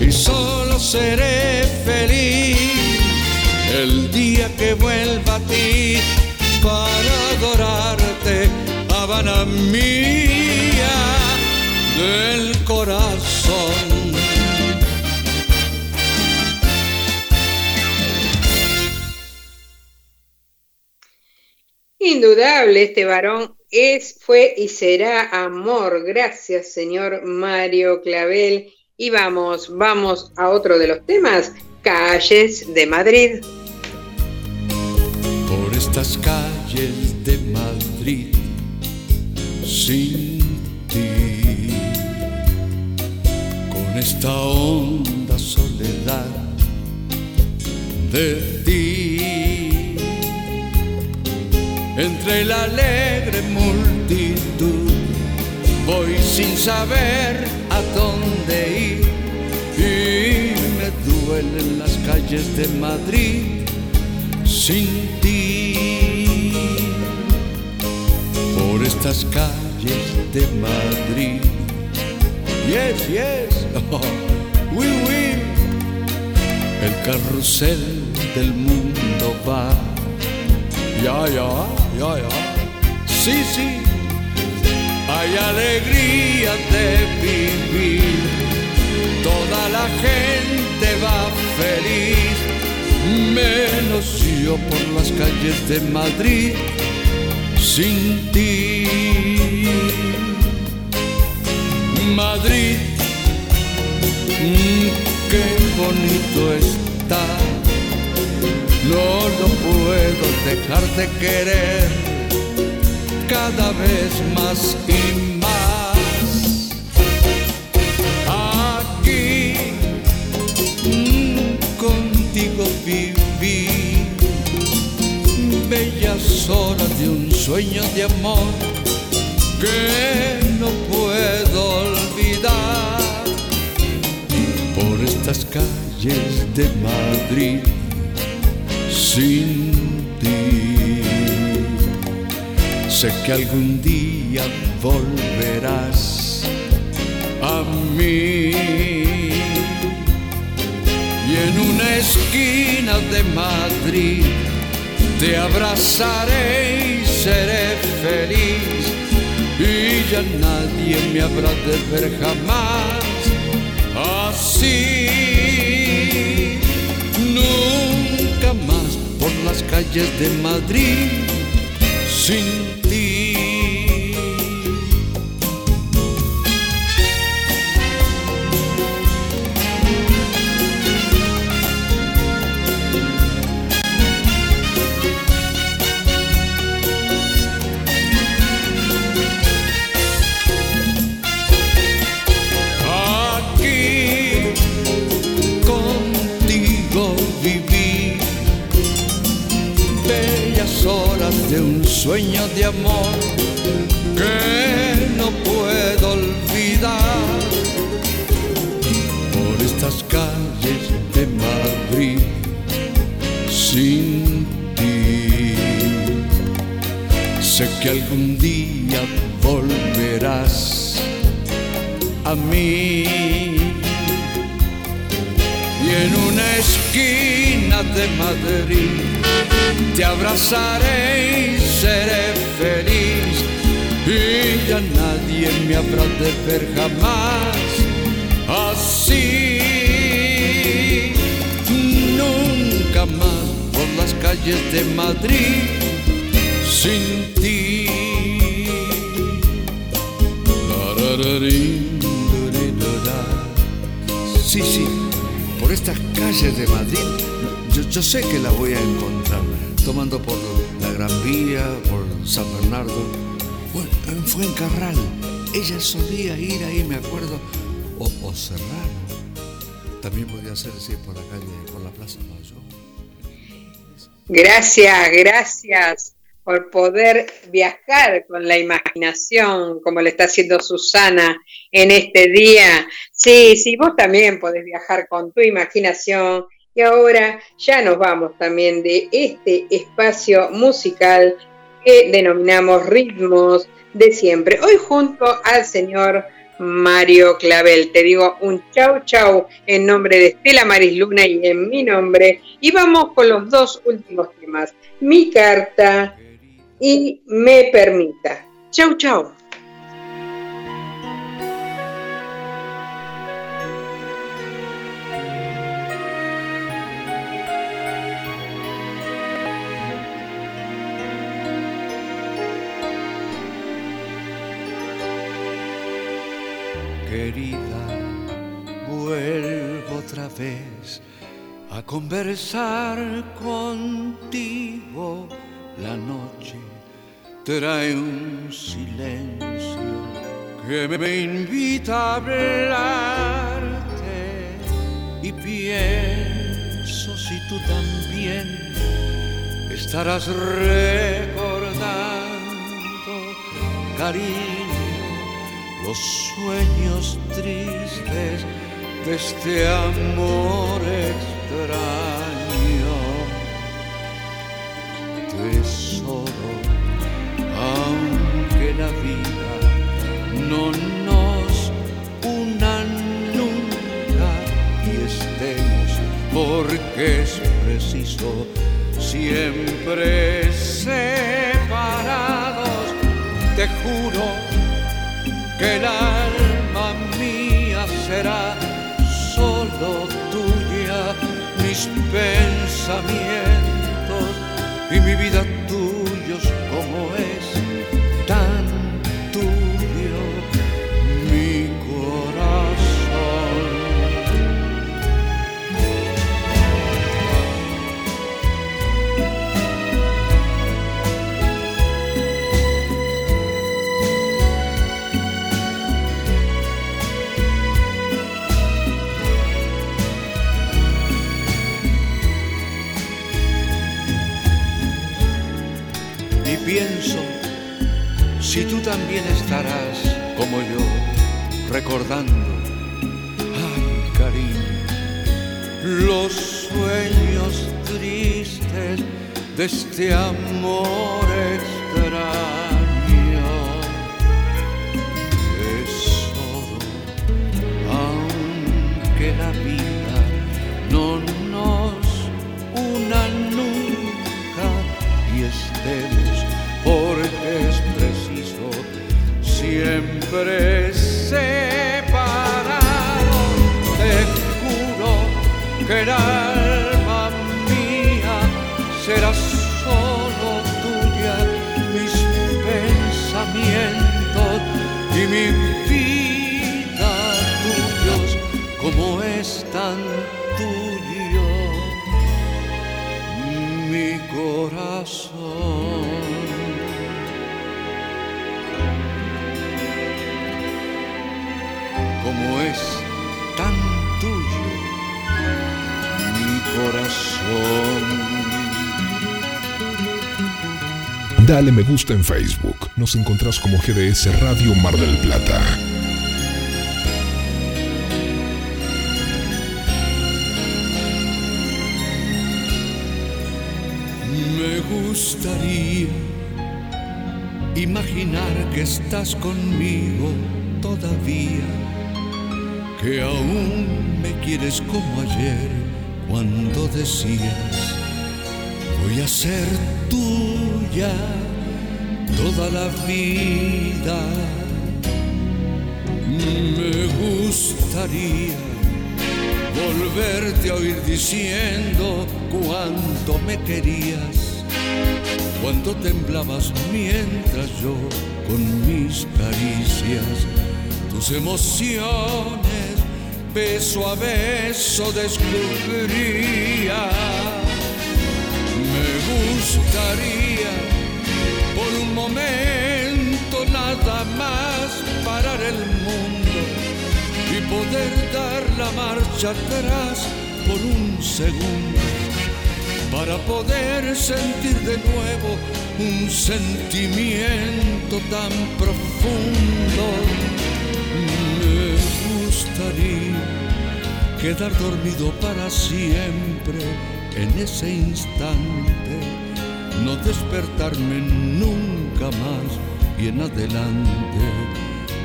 y solo seré feliz el día que vuelva a ti para adorarte, Habana mía del corazón. Indudable, este varón es, fue y será amor. Gracias, señor Mario Clavel. Y vamos, vamos a otro de los temas, calles de Madrid. por estas calles de Madrid sin ti, con esta honda soledad de ti. entre la alegre multitud. Voy sin saber a dónde ir y me duelen las calles de Madrid sin ti. Por estas calles de Madrid. Yes, yes. Oh, oui. El carrusel del mundo va. Ya, ya, ya, ya. Sí, sí. Hay alegría de vivir. Toda la gente va feliz. Menos yo por las calles de Madrid. Sin ti. Madrid, mm, qué bonito está. No lo puedo dejar de querer cada vez más y más. Aquí mm, contigo viví bellas horas de un sueño de amor que no puedo olvidar por estas calles de Madrid sin Sé que algún día volverás a mí y en una esquina de Madrid te abrazaré y seré feliz y ya nadie me habrá de ver jamás así. Nunca más por las calles de Madrid sin de un sueño de amor que no puedo olvidar por estas calles de Madrid sin ti. Sé que algún día volverás a mí y en una esquina de Madrid te abrazaré y seré feliz y ya nadie me habrá de ver jamás. Así nunca más por las calles de Madrid sin ti. Sí, sí, por estas calles de Madrid, yo, yo sé que la voy a encontrar, tomando por por San Bernardo, en Fuencarral. Ella solía ir ahí, me acuerdo, o, o Serrano. También podía ser, por la calle, por la Plaza Mayor. Gracias, gracias por poder viajar con la imaginación, como le está haciendo Susana en este día. Sí, sí, vos también podés viajar con tu imaginación. Y ahora ya nos vamos también de este espacio musical que denominamos Ritmos de Siempre. Hoy junto al señor Mario Clavel. Te digo un chau chau en nombre de Estela Maris Luna y en mi nombre. Y vamos con los dos últimos temas. Mi carta y me permita. Chau chau. A conversar contigo. La noche trae un silencio que me invita a hablarte y pienso si tú también estarás recordando cariño, los sueños tristes este amor extraño. Tesoro, aunque la vida no nos una nunca y estemos porque es preciso siempre separados. Te juro que el alma mía será solo tuya, mis pensamientos y mi vida tuyos también estarás como yo recordando, ay cariño, los sueños tristes de este amor extraño. Dale me gusta en Facebook. Nos encontrás como GDS Radio Mar del Plata. Me gustaría imaginar que estás conmigo todavía, que aún me quieres como ayer cuando decías, voy a ser tuya toda la vida. Me gustaría volverte a oír diciendo cuánto me querías, cuando temblabas mientras yo con mis caricias, tus emociones beso a beso descubría. Me gustaría momento nada más parar el mundo y poder dar la marcha atrás por un segundo para poder sentir de nuevo un sentimiento tan profundo. Me gustaría quedar dormido para siempre en ese instante, no despertarme nunca más y en adelante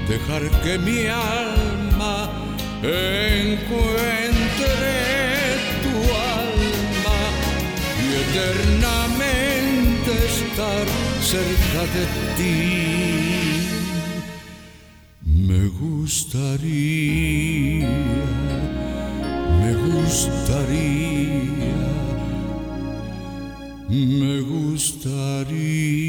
dejar que mi alma encuentre tu alma y eternamente estar cerca de ti. Me gustaría, me gustaría, me gustaría.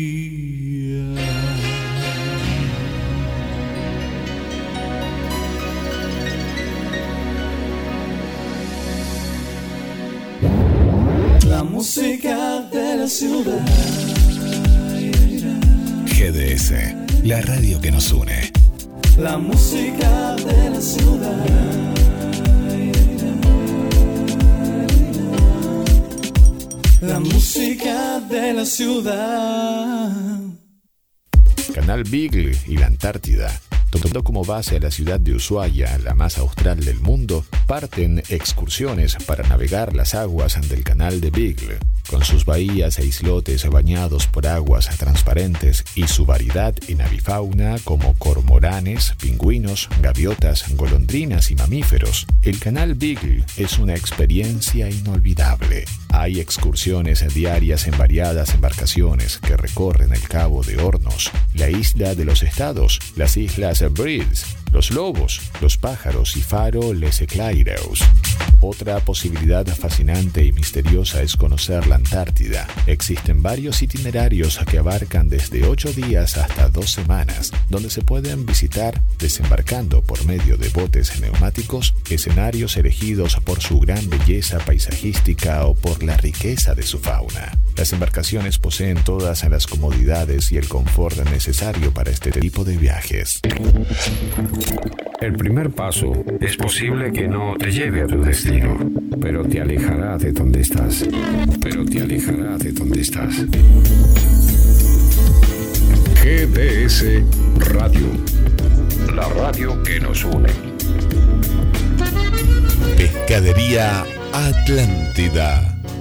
Ciudad. GDS, la radio que nos une. La música de la ciudad. la música de la ciudad. Canal Beagle y la Antártida. Tomando como base a la ciudad de Ushuaia, la más austral del mundo, parten excursiones para navegar las aguas del canal de Beagle, con sus bahías e islotes bañados por aguas transparentes y su variedad en avifauna como cormoranes, pingüinos, gaviotas, golondrinas y mamíferos. El canal Beagle es una experiencia inolvidable. Hay excursiones diarias en variadas embarcaciones que recorren el Cabo de Hornos, la isla de los estados, las islas Breeds, los lobos, los pájaros y faro Les Eclaireus. Otra posibilidad fascinante y misteriosa es conocer la Antártida. Existen varios itinerarios que abarcan desde 8 días hasta 2 semanas, donde se pueden visitar desembarcando por medio de botes neumáticos escenarios elegidos por su gran belleza paisajística o por la riqueza de su fauna. Las embarcaciones poseen todas las comodidades y el confort necesario para este tipo de viajes. El primer paso es posible que no te lleve a tu destino, pero te alejará de donde estás. Pero te alejará de donde estás. GDS Radio. La radio que nos une. Pescadería Atlántida.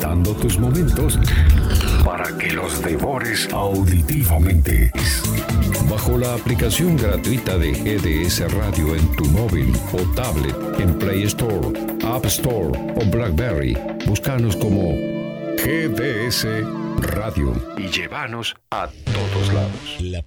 Tus momentos para que los devores auditivamente. Bajo la aplicación gratuita de GDS Radio en tu móvil o tablet en Play Store, App Store o Blackberry, búscanos como GDS Radio y llévanos a todos lados. La